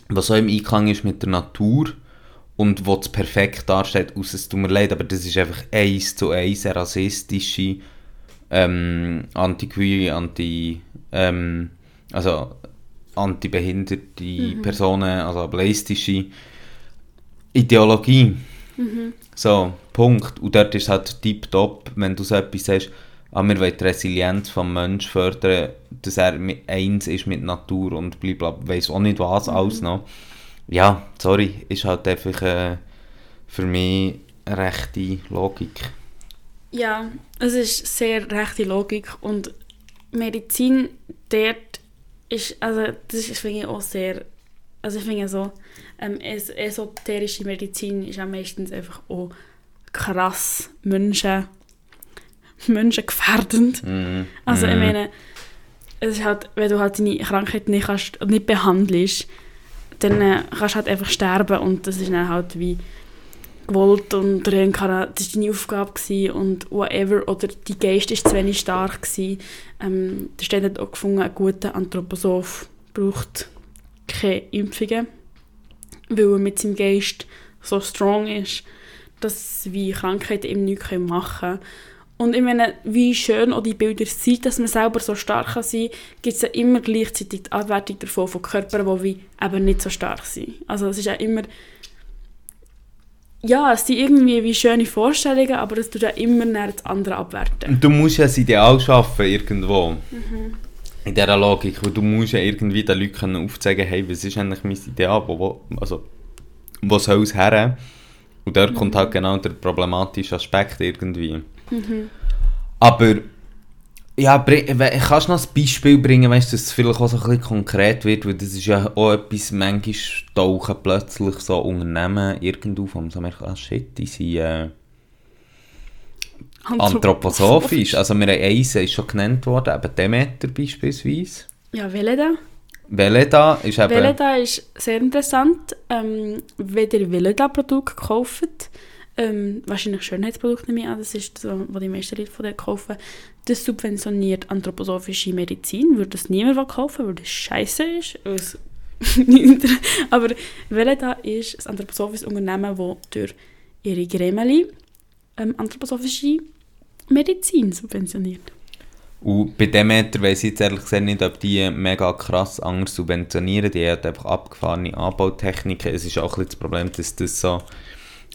was so im Einklang ist mit der Natur und wo es perfekt darstellt, aus es tut mir leid, aber das ist einfach eins zu eins eine rassistische, ähm, anti anti, ähm, also antibehinderte Personen, also ableistische Ideologie. So, Punkt. Und dort ist es halt tipptopp, wenn du so etwas sagst, ah, wir wollen die Resilienz des Menschen fördern, dass er eins ist mit Natur und blablabla, weiss auch nicht was alles noch. Ja, sorry, ist halt einfach äh, für mich eine rechte Logik. Ja, es ist sehr rechte Logik und Medizin dort ist, also das ist finde ich auch sehr, also ich finde so, ähm, es, esoterische Medizin ist auch meistens einfach auch krass Menschen, menschengefährdend. Mhm. Also ich Mhm. meine, es ist halt, wenn du halt deine Krankheit nicht, kannst, nicht behandelst, dann äh, kannst du halt einfach sterben und das ist dann halt wie gewollt und Reinkarnation, das war deine Aufgabe gewesen und whatever, oder die Geist ist zu wenig stark gewesen. Ähm, der Stein hat auch gefunden, ein guter Anthroposoph braucht keine Impfungen, weil er mit seinem Geist so strong ist, dass wie Krankheiten ihm nichts machen können. Und ich meine, wie schön auch die Bilder sind, dass man selber so stark kann sein kann, gibt es ja immer gleichzeitig die Abwertung davon von Körpern, die wie eben nicht so stark sind. Also es ist ja immer... Ja, es sind irgendwie wie schöne Vorstellungen, aber es tut ja immer näher das andere abwerten. Und du musst ja ein Ideal schaffen irgendwo. In dieser Logik. Weil du musst ja irgendwie den Leuten aufzeigen hey, was ist eigentlich mein Ideal? Wo, wo, also, wo soll es her? Und dort kommt halt genau der problematische Aspekt irgendwie. Aber, ja, bring, kannst du noch ein Beispiel bringen, weißt dass es vielleicht auch so ein bisschen konkret wird, weil das ist ja auch etwas, manchmal tauchen plötzlich so Unternehmen irgendwo auf und so merken, ah shit, die sind äh, anthroposophisch. (laughs) Also wir haben eins, ist schon genannt worden, eben Demeter beispielsweise. Ja, Veleda. Veleda ist eben... Veleda ist sehr interessant. Ähm, wenn ihr Veleda-Produkte kauft, ähm, wahrscheinlich Schönheitsprodukte nehme ich an, das ist so, was die meisten Leute von denen kaufen, das subventioniert anthroposophische Medizin, würde das niemand kaufen, weil das scheiße ist. (laughs) Aber Veleda ist ein anthroposophisches Unternehmen, das durch ihre Gremeli ähm, anthroposophische Medizin subventioniert. Und bei Demeter weiss ich jetzt ehrlich gesagt nicht, ob die mega krass anders subventionieren. Die haben einfach abgefahrene Anbautechniken. Es ist auch ein bisschen das Problem, dass das so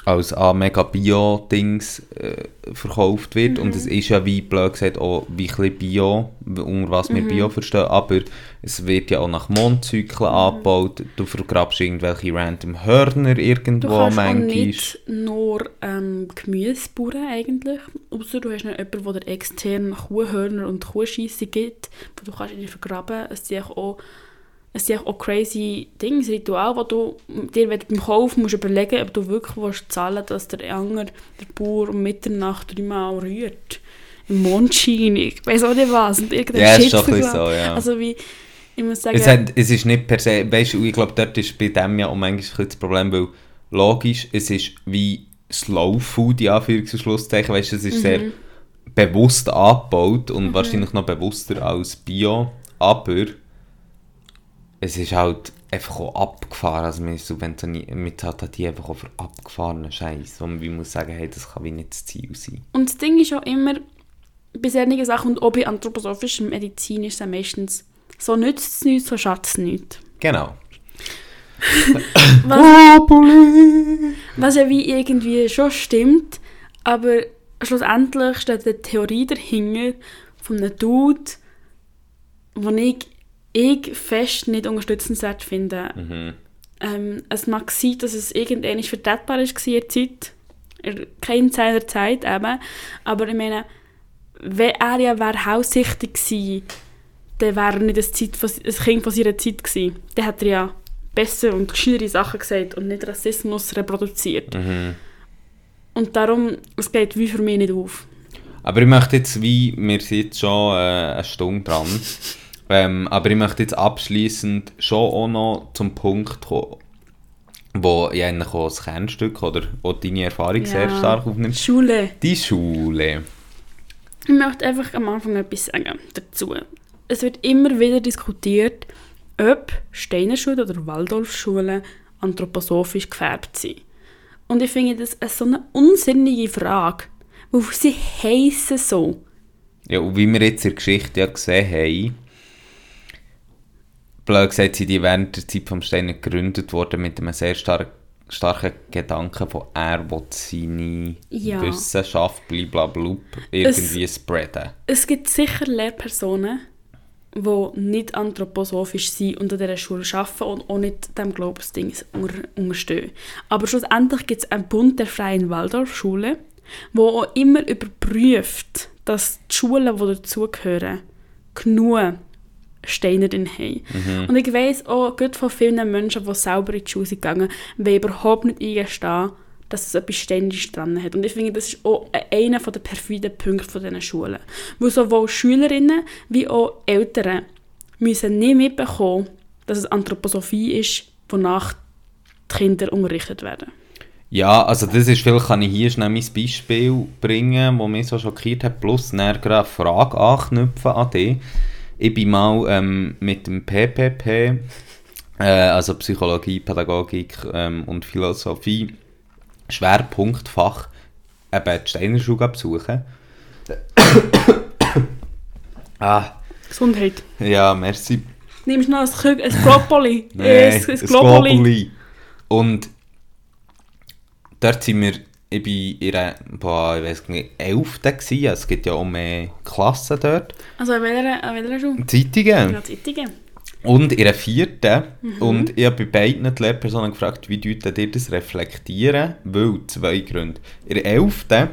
als ah, mega Bio-Dings äh, verkauft wird. Und es ist ja, wie blöd gesagt, auch wie ein Bio, unter was wir Bio verstehen. Aber es wird ja auch nach Mondzyklen angebaut. Du vergrabst irgendwelche random Hörner Du irgendwo kannst auch manchmal. nicht nur ähm, Gemüse bauen eigentlich, außer du hast noch jemanden, der dir extern Kuhhörner und Kuhscheisse gibt, wo du kannst ihn vergraben. Es sind auch, es sind auch crazy Dinge, Ritual, wo du dir beim Kauf musst überlegen, ob du wirklich willst zahlen dass der Anger, der Bauer um Mitternacht dreimal rührt. Im Mondschein, ich weiß auch nicht was. Und irgendein Ja, ist Shit schon ein so, ja. Also wie, ich muss sagen... Es, hat, es ist nicht per se, weißt du, ich glaube, dort ist bei dem ja auch manchmal das Problem, weil logisch, es ist wie Slow Food, in Anführungs- und Schlusszeichen, weißt du, es ist sehr bewusst angebaut und wahrscheinlich noch bewusster als Bio, aber es ist halt einfach auch abgefahren, also man subventioniert, man zahlt halt die einfach auch für abgefahrenen Scheiß und man muss sagen, hey, das kann wie nicht das Ziel sein. Und das Ding ist auch immer, bei solchen Sachen und auch bei anthroposophischer Medizin ist es meistens, so nützt es nichts, so schadet es nichts. Genau. Was, was ja wie irgendwie schon stimmt, aber schlussendlich steht eine Theorie dahinter von einem Dude, wo ich, ich fest nicht unterstützenswert finde. Mhm. Ähm, es mag sein, dass es irgendwann vertretbar war in der Zeit, in keiner seiner Zeit eben, aber ich meine, wenn er ja wäre haussichtig gewesen, dann wäre er nicht ein, Zeit von, ein Kind von seiner Zeit gewesen. Dann hat er ja besser und gescheitere Sachen gesagt und nicht Rassismus reproduziert. Mhm. Und darum, es geht wie für mich nicht auf. Aber ich möchte jetzt, wie wir sind jetzt schon äh, eine Stunde dran, ähm, aber ich möchte jetzt abschließend schon auch noch zum Punkt kommen, wo ich eigentlich auch das Kernstück oder auch deine Erfahrung sehr Ja. stark aufnimmt. Schule. Die Schule. Ich möchte einfach am Anfang etwas sagen dazu. Es wird immer wieder diskutiert, ob Steinerschule oder Waldorfschulen anthroposophisch gefärbt sind. Und ich finde das eine so eine unsinnige Frage, weil sie heissen so. Ja, und wie wir jetzt in der Geschichte ja gesehen haben, blöd gesagt, sind die während der Zeit vom Steiner gegründet worden mit einem sehr star starken Gedanken von er will seine Ja. Wissenschaft blablabla irgendwie spreaden. Es gibt sicher Lehrpersonen, die nicht anthroposophisch sind und an dieser Schule arbeiten und auch nicht dem Glaubensding unter- unterstehen. Aber schlussendlich gibt es einen Bund der freien Waldorfschulen, wo auch immer überprüft, dass die Schulen, die dazugehören, genug Steine drin haben. Und ich weiss auch gerade von vielen Menschen, die selber in die Schule sind gegangen, die überhaupt nicht eingestehen, dass es etwas Ständiges dran hat. Und ich finde, das ist auch einer der perfiden Punkte von diesen Schulen. Wo sowohl Schülerinnen wie auch Eltern müssen nicht mitbekommen, dass es Anthroposophie ist, wonach die Kinder unterrichtet werden. Ja, also das ist, vielleicht kann ich hier schnell mein Beispiel bringen, das mich so schockiert hat, plus dann gerade eine Frage anknüpfen an dich. Ich bin mal ähm, mit dem PPP, äh, also Psychologie, Pädagogik ähm, und Philosophie, Schwerpunktfach, eben die Steinerschule besuchen. (coughs) ah, Gesundheit. ja, merci. Nimmst du noch ein, ein Globuli? Nein, Ein, ein. Globuli. Und dort sind wir, ich bin in einer, boah, ich weiß nicht, 11. gewesen. Es gibt ja auch mehr Klassen dort. Also an welcher, an welcher Schule? Zeitungen. Ja, Zeitungen. Und in der vierten. Mhm. Und ich habe bei beiden die Lehrpersonen gefragt, wie deuten ihr das reflektieren? Weil, zwei Gründe. In der elften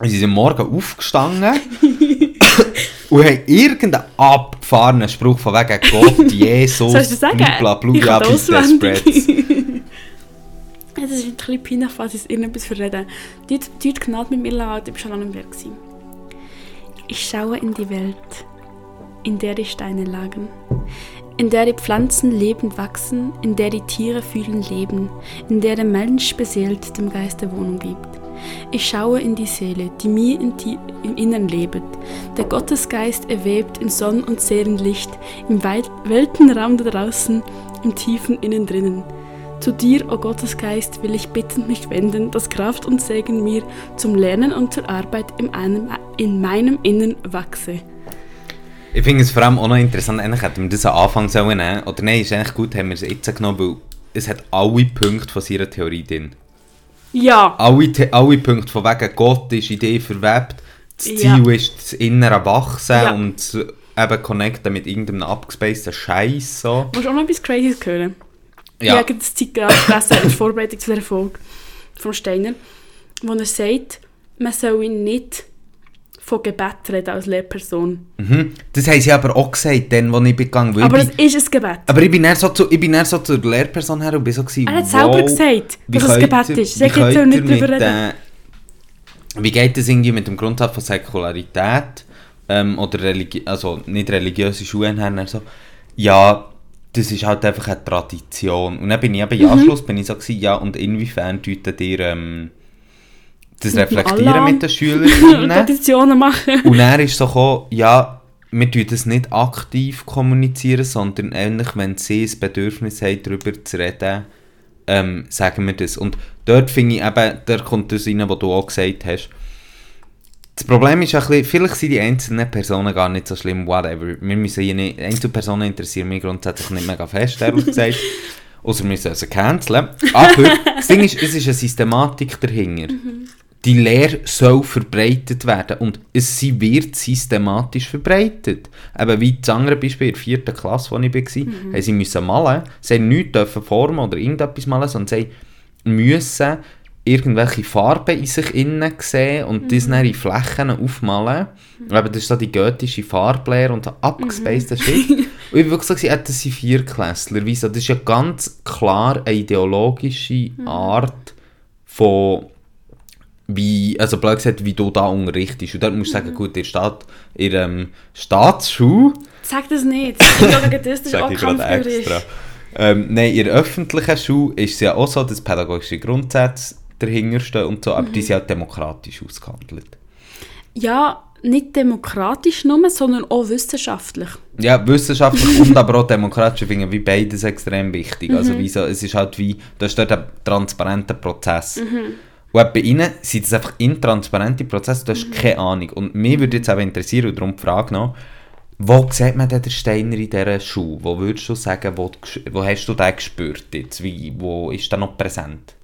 sind sie am Morgen aufgestanden (laughs) und haben irgendeinen abgefahrenen Spruch von wegen (laughs) Gott, Jesus, Soll ich dir sagen? blablabla, Ich ja, Es ist ein bisschen peinlich, falls ich irgendetwas verrede. Die hat Gnade mit mir laut, ich war schon lange im Berg. Ich schaue in die Welt, in der die Steine lagen, in der die Pflanzen lebend wachsen, in der die Tiere fühlen leben, in der der Mensch beseelt dem Geiste Wohnung gibt. Ich schaue in die Seele, die mir in die, im Innern lebt. Der Gottesgeist erwebt in Sonn- und Seelenlicht, im Weltenraum da draußen, im tiefen Innen drinnen. Zu dir, o Gottesgeist, will ich bittend mich wenden, dass Kraft und Segen mir zum Lernen und zur Arbeit in, einem, in meinem Innen wachse. Ich finde es vor allem auch noch interessant, eigentlich hätten wir das am Anfang sollen nehmen Oder nein, ist eigentlich gut, haben wir es jetzt genommen, weil es hat alle Punkte von seiner Theorie drin. Ja, Alle, alle Punkte von wegen Gott ist Idee verwebt, das Ja. Ziel ist das innere Wachsen Ja. und eben connecten mit irgendeinem abgespaceden Scheiß so. musst du auch noch etwas Crazyes hören? Ja. Ich habe das gerade gelesen in Vorbereitung zu dieser Folge von Steiner, wo er sagt, man soll ihn nicht von Gebet reden als Lehrperson. Mhm. Das haben sie aber auch gesagt, dann, als ich begangen bin. Aber es ist ein Gebet. aber ich bin dann so, zu, ich bin dann so zur Lehrperson her und bin so gewesen, Er hat selber wow, gesagt, wie dass es ein Gebet ihr- ist. könnt auch nicht ihr drüber reden. äh, Wie geht das irgendwie mit dem Grundsatz von Säkularität ähm, oder religi also nicht religiöse Schulen her? So, ja, das ist halt einfach eine Tradition. Und dann bin ich eben Mhm. im Anschluss bin ich so gewesen, ja, und inwiefern deutet ihr ähm, das reflektieren mit den Schülern? (laughs) Traditionen machen. Und er ist so gekommen, ja, wir tun das nicht aktiv kommunizieren, sondern ähnlich, wenn sie das Bedürfnis haben, darüber zu reden, ähm, sagen wir das. Und dort finde ich eben, da kommt das rein, was du auch gesagt hast. Das Problem ist ein bisschen, vielleicht sind die einzelnen Personen gar nicht so schlimm, whatever. Wir müssen hier nicht, Einzelpersonen interessieren mich grundsätzlich nicht mega fest, ehrlich gesagt. (laughs) Außer wir müssen sie canceln. Aber das Ding ist, es ist eine Systematik dahinter. die Lehre soll verbreitet werden und es sie wird systematisch verbreitet. Eben wie das andere Beispiel in der vierten Klasse, wo ich war, mhm. sie müssen malen, sie haben nichts dürfen formen oder irgendetwas malen, sondern sie müssen irgendwelche Farben in sich innen sehen und mhm. das dann in Flächen aufmalen. Mhm. Eben, das ist so die goethische Farblehre und so abgespaced mhm. (laughs) Shit. und ich habe wirklich ja, das sind Vierklässler. Wieso? Das ist ja ganz klar eine ideologische mhm. Art von wie, also blöd gesagt, wie du da unterrichtest. Und dort musst du sagen, mhm. gut, ihr steht in ähm, Staatsschule. Sag das nicht. Ich das ist auch extra. Ähm, nein, in der öffentlichen Schule ist es ja auch so, dass pädagogische Grundsätze dahinter stehen und so, aber mhm. die sind auch demokratisch ausgehandelt. Ja, nicht demokratisch nur, sondern auch wissenschaftlich. Ja, wissenschaftlich und aber auch demokratisch. Ich finde wie beides extrem wichtig. Also mhm. Also wie so, es ist halt wie, da ist dort ein transparenter Prozess. Mhm. Und bei ihnen sind das einfach intransparente Prozesse, du hast mhm. keine Ahnung. Und mich würde jetzt auch interessieren, und darum die Frage noch, wo sieht man denn den Steiner in dieser Schule? Wo würdest du sagen, wo, wo hast du den gespürt jetzt? Wie, wo ist der noch präsent?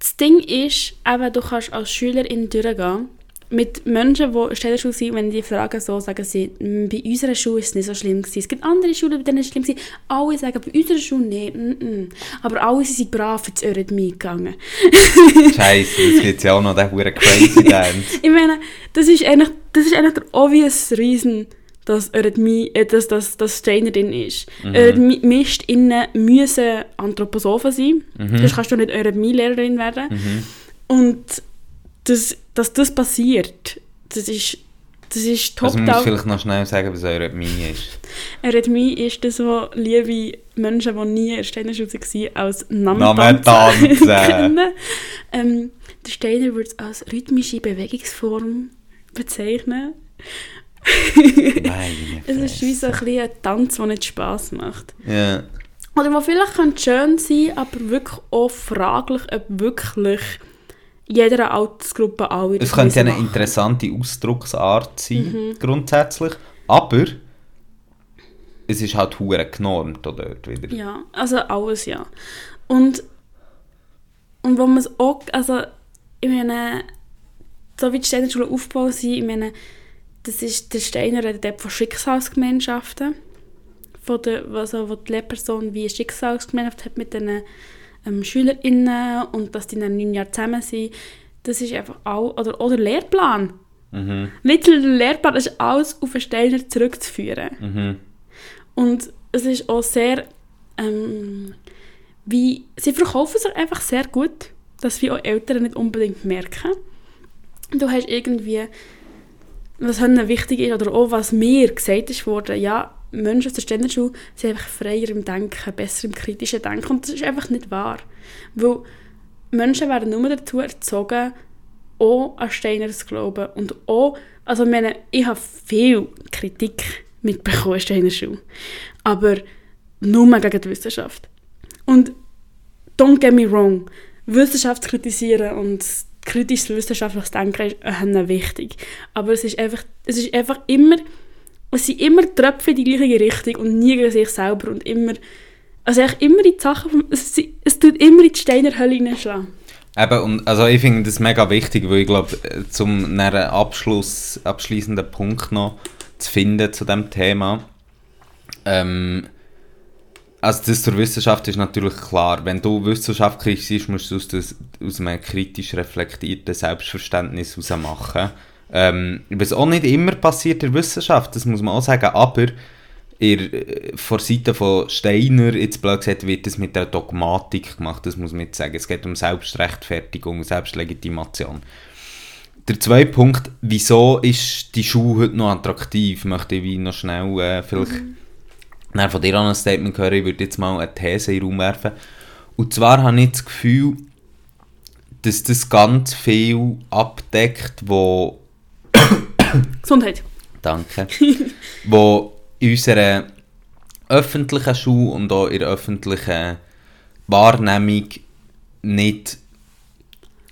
Das Ding ist, eben, du kannst als Schülerin durchgehen mit Menschen, die Stellenschule sind, wenn die fragen so, sagen sie, mm, bei unserer Schule ist es nicht so schlimm gewesen. Es gibt andere Schulen, bei denen es schlimm war. Alle sagen, bei unserer Schule nicht. Mm -mm. Aber alle sind brav ins Eurythmie gegangen. (laughs) Scheiße, das gibt ja auch noch huren crazy (laughs) Dance. ich meine, das ist eigentlich, das ist eigentlich der obvious reason, dass Eurythmie, äh, dass, dass, dass Steiner drin ist. Mhm. Eurythmist innen müssen Anthroposophen sein. Mhm. Sonst kannst du nicht Eurythmie-Lehrerin werden. Mhm. Und das, dass das passiert, das ist, das ist top. Also man muss vielleicht noch schnell sagen, was Eurythmie ist. Eurythmie ist das, was liebe Menschen, die nie in der Steinerschule waren, als Namen (laughs) kennen. Ähm, der Steiner würde es als rhythmische Bewegungsform bezeichnen. Nein, es ist wie so ein, ein Tanz, der nicht Spass macht. Ja. Yeah. Oder der vielleicht schön sein aber wirklich auch fraglich, ob wirklich jeder Altersgruppe auch Es könnte eine interessante Ausdrucksart sein, mhm. grundsätzlich, aber es ist halt hure genormt dort wieder. Ja, also alles ja. Und, und wo man es auch, also ich meine, so wie die Steinerschule aufgebaut sind, ich meine, das ist, der Steiner redet von Schicksalsgemeinschaften, von der, also wo die Lehrperson wie eine Schicksalsgemeinschaft hat mit den ähm, SchülerInnen und dass die dann neun Jahre zusammen sind, das ist einfach auch, oder, oder Lehrplan. Mhm. Nicht der Lehrplan, ist alles auf den Steiner zurückzuführen. Mhm. Und es ist auch sehr, ähm, wie, sie verkaufen sich einfach sehr gut, dass wir auch Eltern nicht unbedingt merken. Du hast irgendwie, was wichtig ist, oder auch was mir gesagt ist worden, ja, Menschen aus der Ständerschule sind einfach freier im Denken, besser im kritischen Denken. Und das ist einfach nicht wahr. Weil Menschen werden nur dazu erzogen, auch an Steiner zu glauben. Und auch, also ich meine, ich habe viel Kritik mitbekommen in Steiner Schule. Aber nur gegen die Wissenschaft. Und don't get me wrong, Wissenschaft kritisieren und kritisches wissenschaftliches Denken ist äh, wichtig. Aber es ist einfach, es ist einfach immer es sind immer Tröpfe in die gleiche Richtung und nie gegen sich selber und immer, also immer in die Sachen, es, es tut immer in die Steinerhölle hineinschlagen. Eben, und also ich finde das mega wichtig, weil ich glaube, zum einen Abschluss, abschließenden Punkt noch zu finden zu dem Thema, ähm, also das zur Wissenschaft ist natürlich klar. Wenn du Wissenschaft kritisierst, musst du es aus, aus einem kritisch reflektierten Selbstverständnis heraus machen. Ähm, was auch nicht immer passiert in der Wissenschaft, das muss man auch sagen, aber ihr, äh, vor Seite von Steiner, jetzt blöd gesagt, wird das mit der Dogmatik gemacht, das muss man jetzt sagen. Es geht um Selbstrechtfertigung, Selbstlegitimation. Der zweite Punkt, wieso ist die Schule heute noch attraktiv, möchte ich noch schnell äh, vielleicht mhm. Von dir an ein Statement hören, ich würde jetzt mal eine These in den Raum werfen. Und zwar habe ich das Gefühl, dass das ganz viel abdeckt, wo (coughs) Gesundheit. Danke. (laughs) wo in unserer öffentlichen Schule und auch in der öffentlichen Wahrnehmung nicht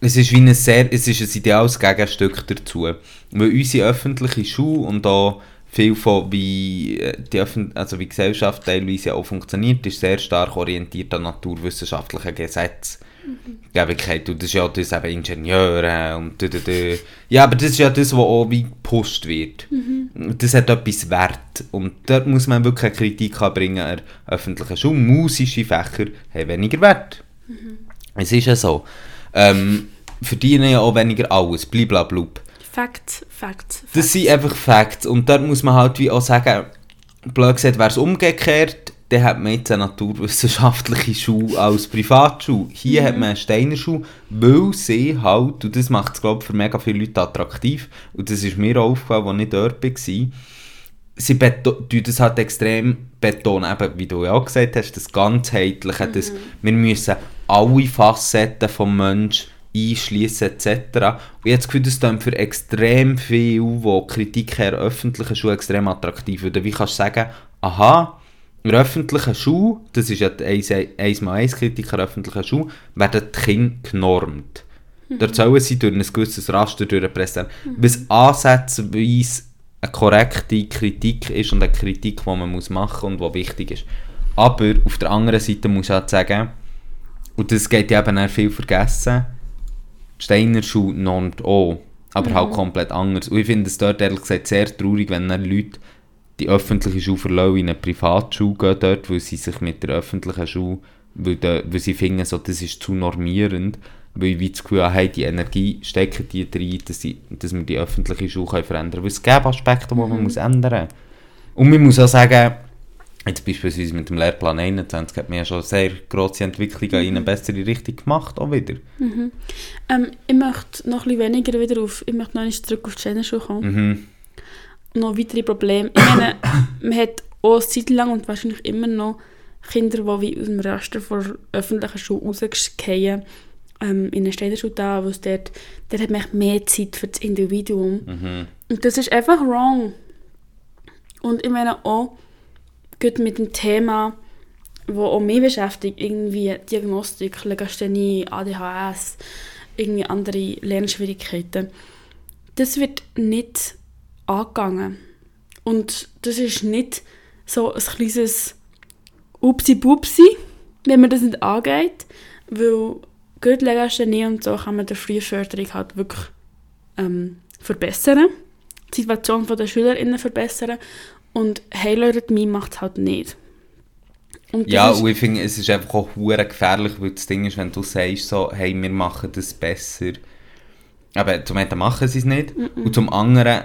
es ist wie ein sehr, es ist ein ideales Gegenstück dazu. Weil unsere öffentliche Schule und auch viel von wie äh, die, also wie Gesellschaft teilweise auch funktioniert, ist sehr stark orientiert an naturwissenschaftlichen Gesetzen. Gebigkeit. Und das ist ja das eben Ingenieure und du, du, du. Ja, aber das ist ja das, was auch wie gepusht wird. Das hat etwas Wert. Und dort muss man wirklich eine Kritik anbringen an öffentlichen Schule. Musische Fächer haben weniger Wert. Es ist ja so. Ähm, verdienen ja auch weniger alles. Bliblablub. Facts, Facts, Facts. Das sind einfach Facts. Und dort muss man halt wie auch sagen, blöd gesagt, wäre es umgekehrt, dann hat man jetzt eine naturwissenschaftliche Schule als Privatschule. Hier hat man eine Steiner Schule, weil sie halt, und das macht es glaube ich für mega viele Leute attraktiv, und das ist mir auch aufgefallen, als ich dort war, sie beto- tun das halt extrem betonen, eben, wie du ja auch gesagt hast, das Ganzheitliche, das, wir müssen alle Facetten des Menschen einschließen etc. Und das Gefühl, das klingt für extrem viel, wo Kritik her öffentlichen Schule extrem attraktiv wird. Wie kannst du sagen, aha, in der öffentlichen Schule, das ist ja die 1 mal 1 Kritik an öffentlichen Schule, werden die Kinder genormt. Dort sollen sie durch ein gewisses Raster durchpressen. Was ansatzweise eine korrekte Kritik ist und eine Kritik, die man muss machen und die wichtig ist. Aber auf der anderen Seite muss ich halt sagen, und das geht ja eben auch viel vergessen, die Steiner Schule normt auch, aber halt komplett anders. Und ich finde es dort ehrlich gesagt sehr traurig, wenn dann Leute die öffentliche Schule verlassen in eine Privatschule gehen dort, weil sie sich mit der öffentlichen Schule, weil, da, weil sie finden, so, das ist zu normierend, weil ich wie das Gefühl habe, die Energie stecken die rein, dass, sie, dass wir die öffentliche Schule können verändern können. Weil es gibt Aspekte, die man muss ändern muss. Und man muss auch sagen, jetzt beispielsweise mit dem Lehrplan 21 hat man ja schon sehr grosse Entwicklungen in eine bessere Richtung gemacht, auch wieder. Ähm, ich möchte noch ein bisschen weniger wieder auf, ich möchte noch zurück auf die Steinerschule kommen. Mhm. noch weitere Probleme. Ich meine, (coughs) man hat auch eine Zeit lang und wahrscheinlich immer noch Kinder, die wie aus dem Raster der öffentlichen Schule rausgehen, ähm, in eine Steinerschule da, wo es dort, dort hat man mehr Zeit für das Individuum. Mhm. Und das ist einfach wrong. Und ich meine auch, gut mit dem Thema, wo auch mich beschäftigt, irgendwie Diagnostik, Legasthenie, ADHS, irgendwie andere Lernschwierigkeiten. Das wird nicht angegangen. Und das ist nicht so ein kleines Upsi-Bupsi, wenn man das nicht angeht, weil gut Legasthenie und so kann man der Frühförderung halt wirklich ähm, verbessern, die Situation der SchülerInnen verbessern und Heilrhythmie macht es halt nicht. Und Ja, und ich finde, es ist einfach auch hure gefährlich, weil das Ding ist, wenn du sagst, so, hey, wir machen das besser. Aber zum einen machen sie es nicht. Und zum anderen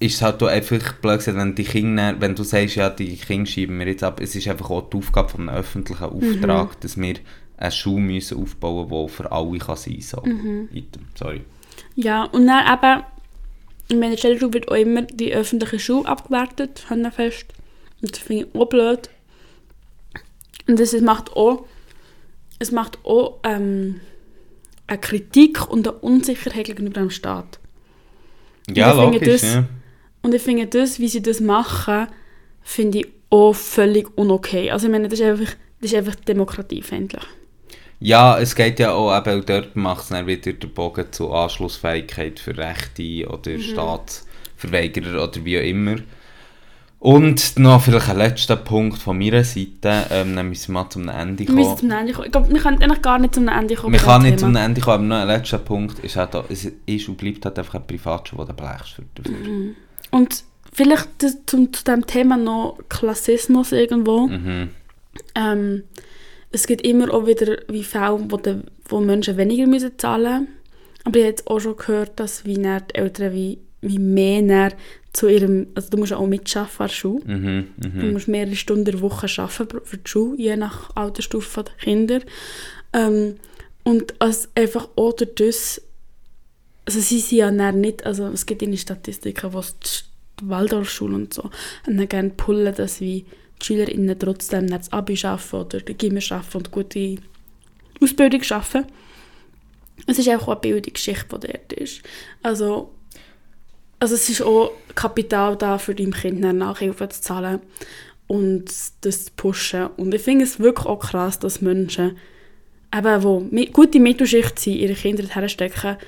ist es halt auch einfach blöd gesagt, wenn die Kinder, wenn du sagst, ja, die Kinder schieben wir jetzt ab, es ist einfach auch die Aufgabe von einem öffentlichen Auftrag, dass wir eine Schule müssen aufbauen müssen, die für alle kann sein kann. So. Item. Sorry. Ja, und dann eben, in meiner Stellschule wird auch immer die öffentliche Schule abgewertet, fest. Und das finde ich auch blöd. Und das macht auch, es macht auch ähm, eine Kritik und eine Unsicherheit gegenüber dem Staat. Ja, finde logisch, das- ja. Und ich finde das, wie sie das machen, finde ich auch völlig unokay. Also ich meine, das ist einfach, das ist einfach demokratiefeindlich. Ja, es geht ja auch eben, und dort macht es dann wieder den Bogen zu Anschlussfähigkeit für Rechte oder Staatsverweigerer oder wie auch immer. Und noch vielleicht ein letzter Punkt von meiner Seite, ähm, dann müssen wir mal zum Ende Wir müssen kommen. zum Ende kommen. Ich glaube, wir können eigentlich gar nicht zum Ende kommen. Kann dem nicht zum Thema. Ende kommen, aber noch ein letzter Punkt ist halt auch, es ist und bleibt halt einfach ein Privatschule, du blechst für dafür. Und vielleicht das, zum, zu diesem Thema noch Klassismus irgendwo. Mhm. Ähm, es gibt immer auch wieder wie Fälle, wo, de, wo Menschen weniger müssen zahlen müssen. Aber ich habe jetzt auch schon gehört, dass wie die Eltern wie, wie mehr zu ihrem... Also du musst auch mitarbeiten an der Schule. Mhm, Du mhm. musst mehrere Stunden in der Woche arbeiten für die Schule, je nach Altersstufe der Kinder. Ähm, und als einfach auch durch das, also sie sind ja dann nicht, also es gibt in Statistiken, wo die Waldorfschule und so, und dann gerne pullen, dass wie die SchülerInnen trotzdem nicht das Abi schaffen oder die Gimmer schaffen und gute Ausbildung schaffen. Es ist auch eine Bildungsgeschichte, die dort ist. Also, also es ist auch Kapital da, für deinem Kind Nachhilfe zu zahlen und das zu pushen. Und ich finde es wirklich auch krass, dass Menschen, eben, mi- gute Mittelschicht sind, ihre Kinder herstecken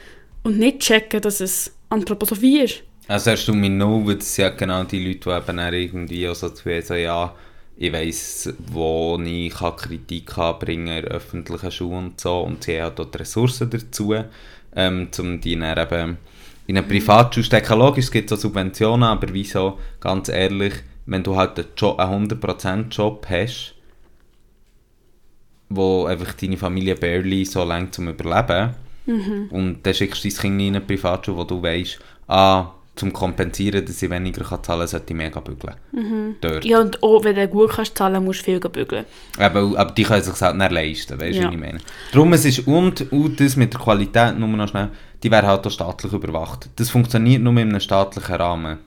und nicht checken, dass es Anthroposophie ist. Also hast du mich noch, weil sind ja genau die Leute, die eben irgendwie so zu so, ja, ich weiss, wo ich kann Kritik anbringen kann in öffentlichen Schulen und so. Und sie haben dort Ressourcen dazu, ähm, um die dann eben in eine Privatschule stecken. Logisch, es gibt so Subventionen, aber wieso, ganz ehrlich, wenn du halt einen, Job, einen 100% Job hast, wo einfach deine Familie barely so lange zum Überleben und dann schickst du dein Kind in eine Privatschule, wo du weißt, ah, zum kompensieren, dass ich weniger kann zahlen kann, sollte ich mega bügeln. Dort. Ja, und auch wenn du gut kannst zahlen, musst du viel bügeln. Aber, aber die können sich halt nicht leisten, weißt du, Ja. was ich meine? Darum, es ist, und, und das mit der Qualität, nur noch schnell, die werden halt auch staatlich überwacht. Das funktioniert nur in einem staatlichen Rahmen.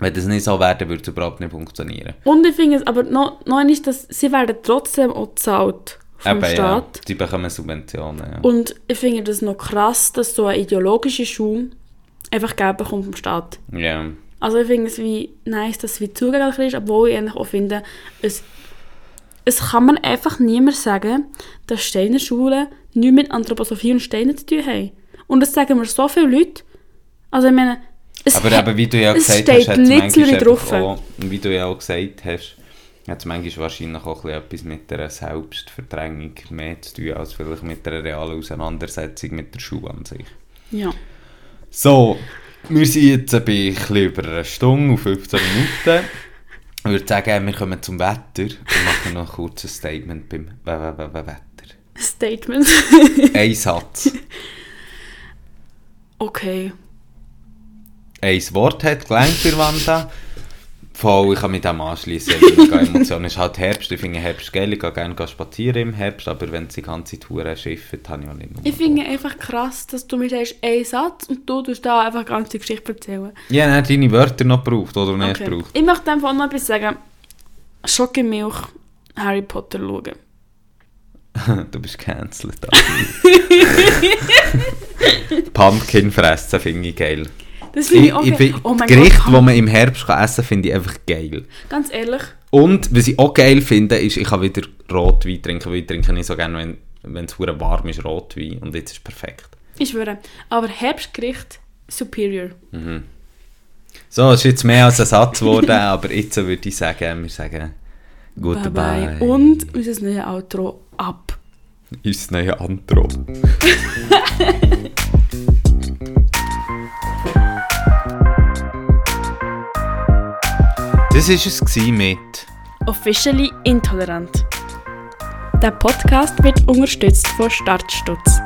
Wenn das nicht so wäre, dann würde es überhaupt nicht funktionieren. Und ich finde es aber noch, noch nicht, dass sie werden trotzdem auch gezahlt vom Eben, ja, Staat. die bekommen Subventionen, ja. Und ich finde das noch krass, dass so eine ideologische Schule einfach Geld bekommt vom Staat. Ja. Also ich finde es wie nice, dass es wie zugänglich ist, obwohl ich eigentlich auch finde, es, es kann man einfach niemand sagen, dass Steiner Schulen nichts mit Anthroposophie und Steinen zu tun haben. Und das sagen mir so viele Leute. Also ich meine, es Aber hat- eben, wie du ja es gesagt steht hast, literally drauf. auch, wie du ja auch gesagt hast, hat es manchmal wahrscheinlich auch etwas mit einer Selbstverdrängung mehr zu tun, als vielleicht mit einer realen Auseinandersetzung mit der Schule an sich. Ja. So, wir sind jetzt bei ein bisschen über eine Stunde und 15 Minuten. Ich würde sagen, wir kommen zum Wetter und machen noch ein kurzes Statement beim Wetter. Statement. Ein Satz. okay. ein Wort hat gelangt für Wanda. Voll, ich kann mit dem anschließen. Mega Emotionen. Es ist halt Herbst. Ich finde Herbst geil. Ich gehe gerne spazieren im Herbst. Aber wenn es die ganze Tour schifft, habe ich auch nicht nur. Ich finde einfach krass, dass du mir sagst, einen Satz und du tust da einfach eine ganze Geschichte erzählen. Habe nicht deine Wörter noch gebraucht, oder nicht Okay. gebraucht. Ich möchte einfach noch etwas sagen. Schokimilch, Harry Potter schauen. (laughs) du bist cancelled. (laughs) Pumpkin fressen finde ich geil. Das finde Ich, auch ich, geil. Oh mein Gerichte, Gott, die man im Herbst kann essen kann, finde ich einfach geil. ganz ehrlich, Und was ich auch geil finde, ist, ich kann wieder Rotwein trinken, weil ich trinke nicht so gerne, wenn, es warm ist, Rotwein. Und jetzt ist es perfekt. ich schwöre. Aber Herbstgericht, superior. So, es ist jetzt mehr als ein Satz geworden, (laughs) aber jetzt würde ich sagen, wir sagen Goodbye. Und unser neues Outro ab. Unser neues Antro. (laughs) Das war es mit Officially Intolerant. Der Podcast wird unterstützt von Startstutz.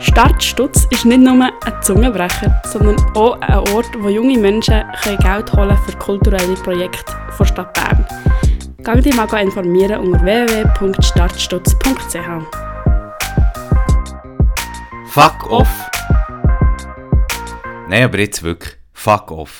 Startstutz ist nicht nur ein Zungenbrecher, sondern auch ein Ort, wo junge Menschen Geld holen für kulturelle Projekte der Stadt Bern. Gang dich mal informieren unter www.startstutz.ch. Fuck off. Nein, aber jetzt wirklich. Fuck off.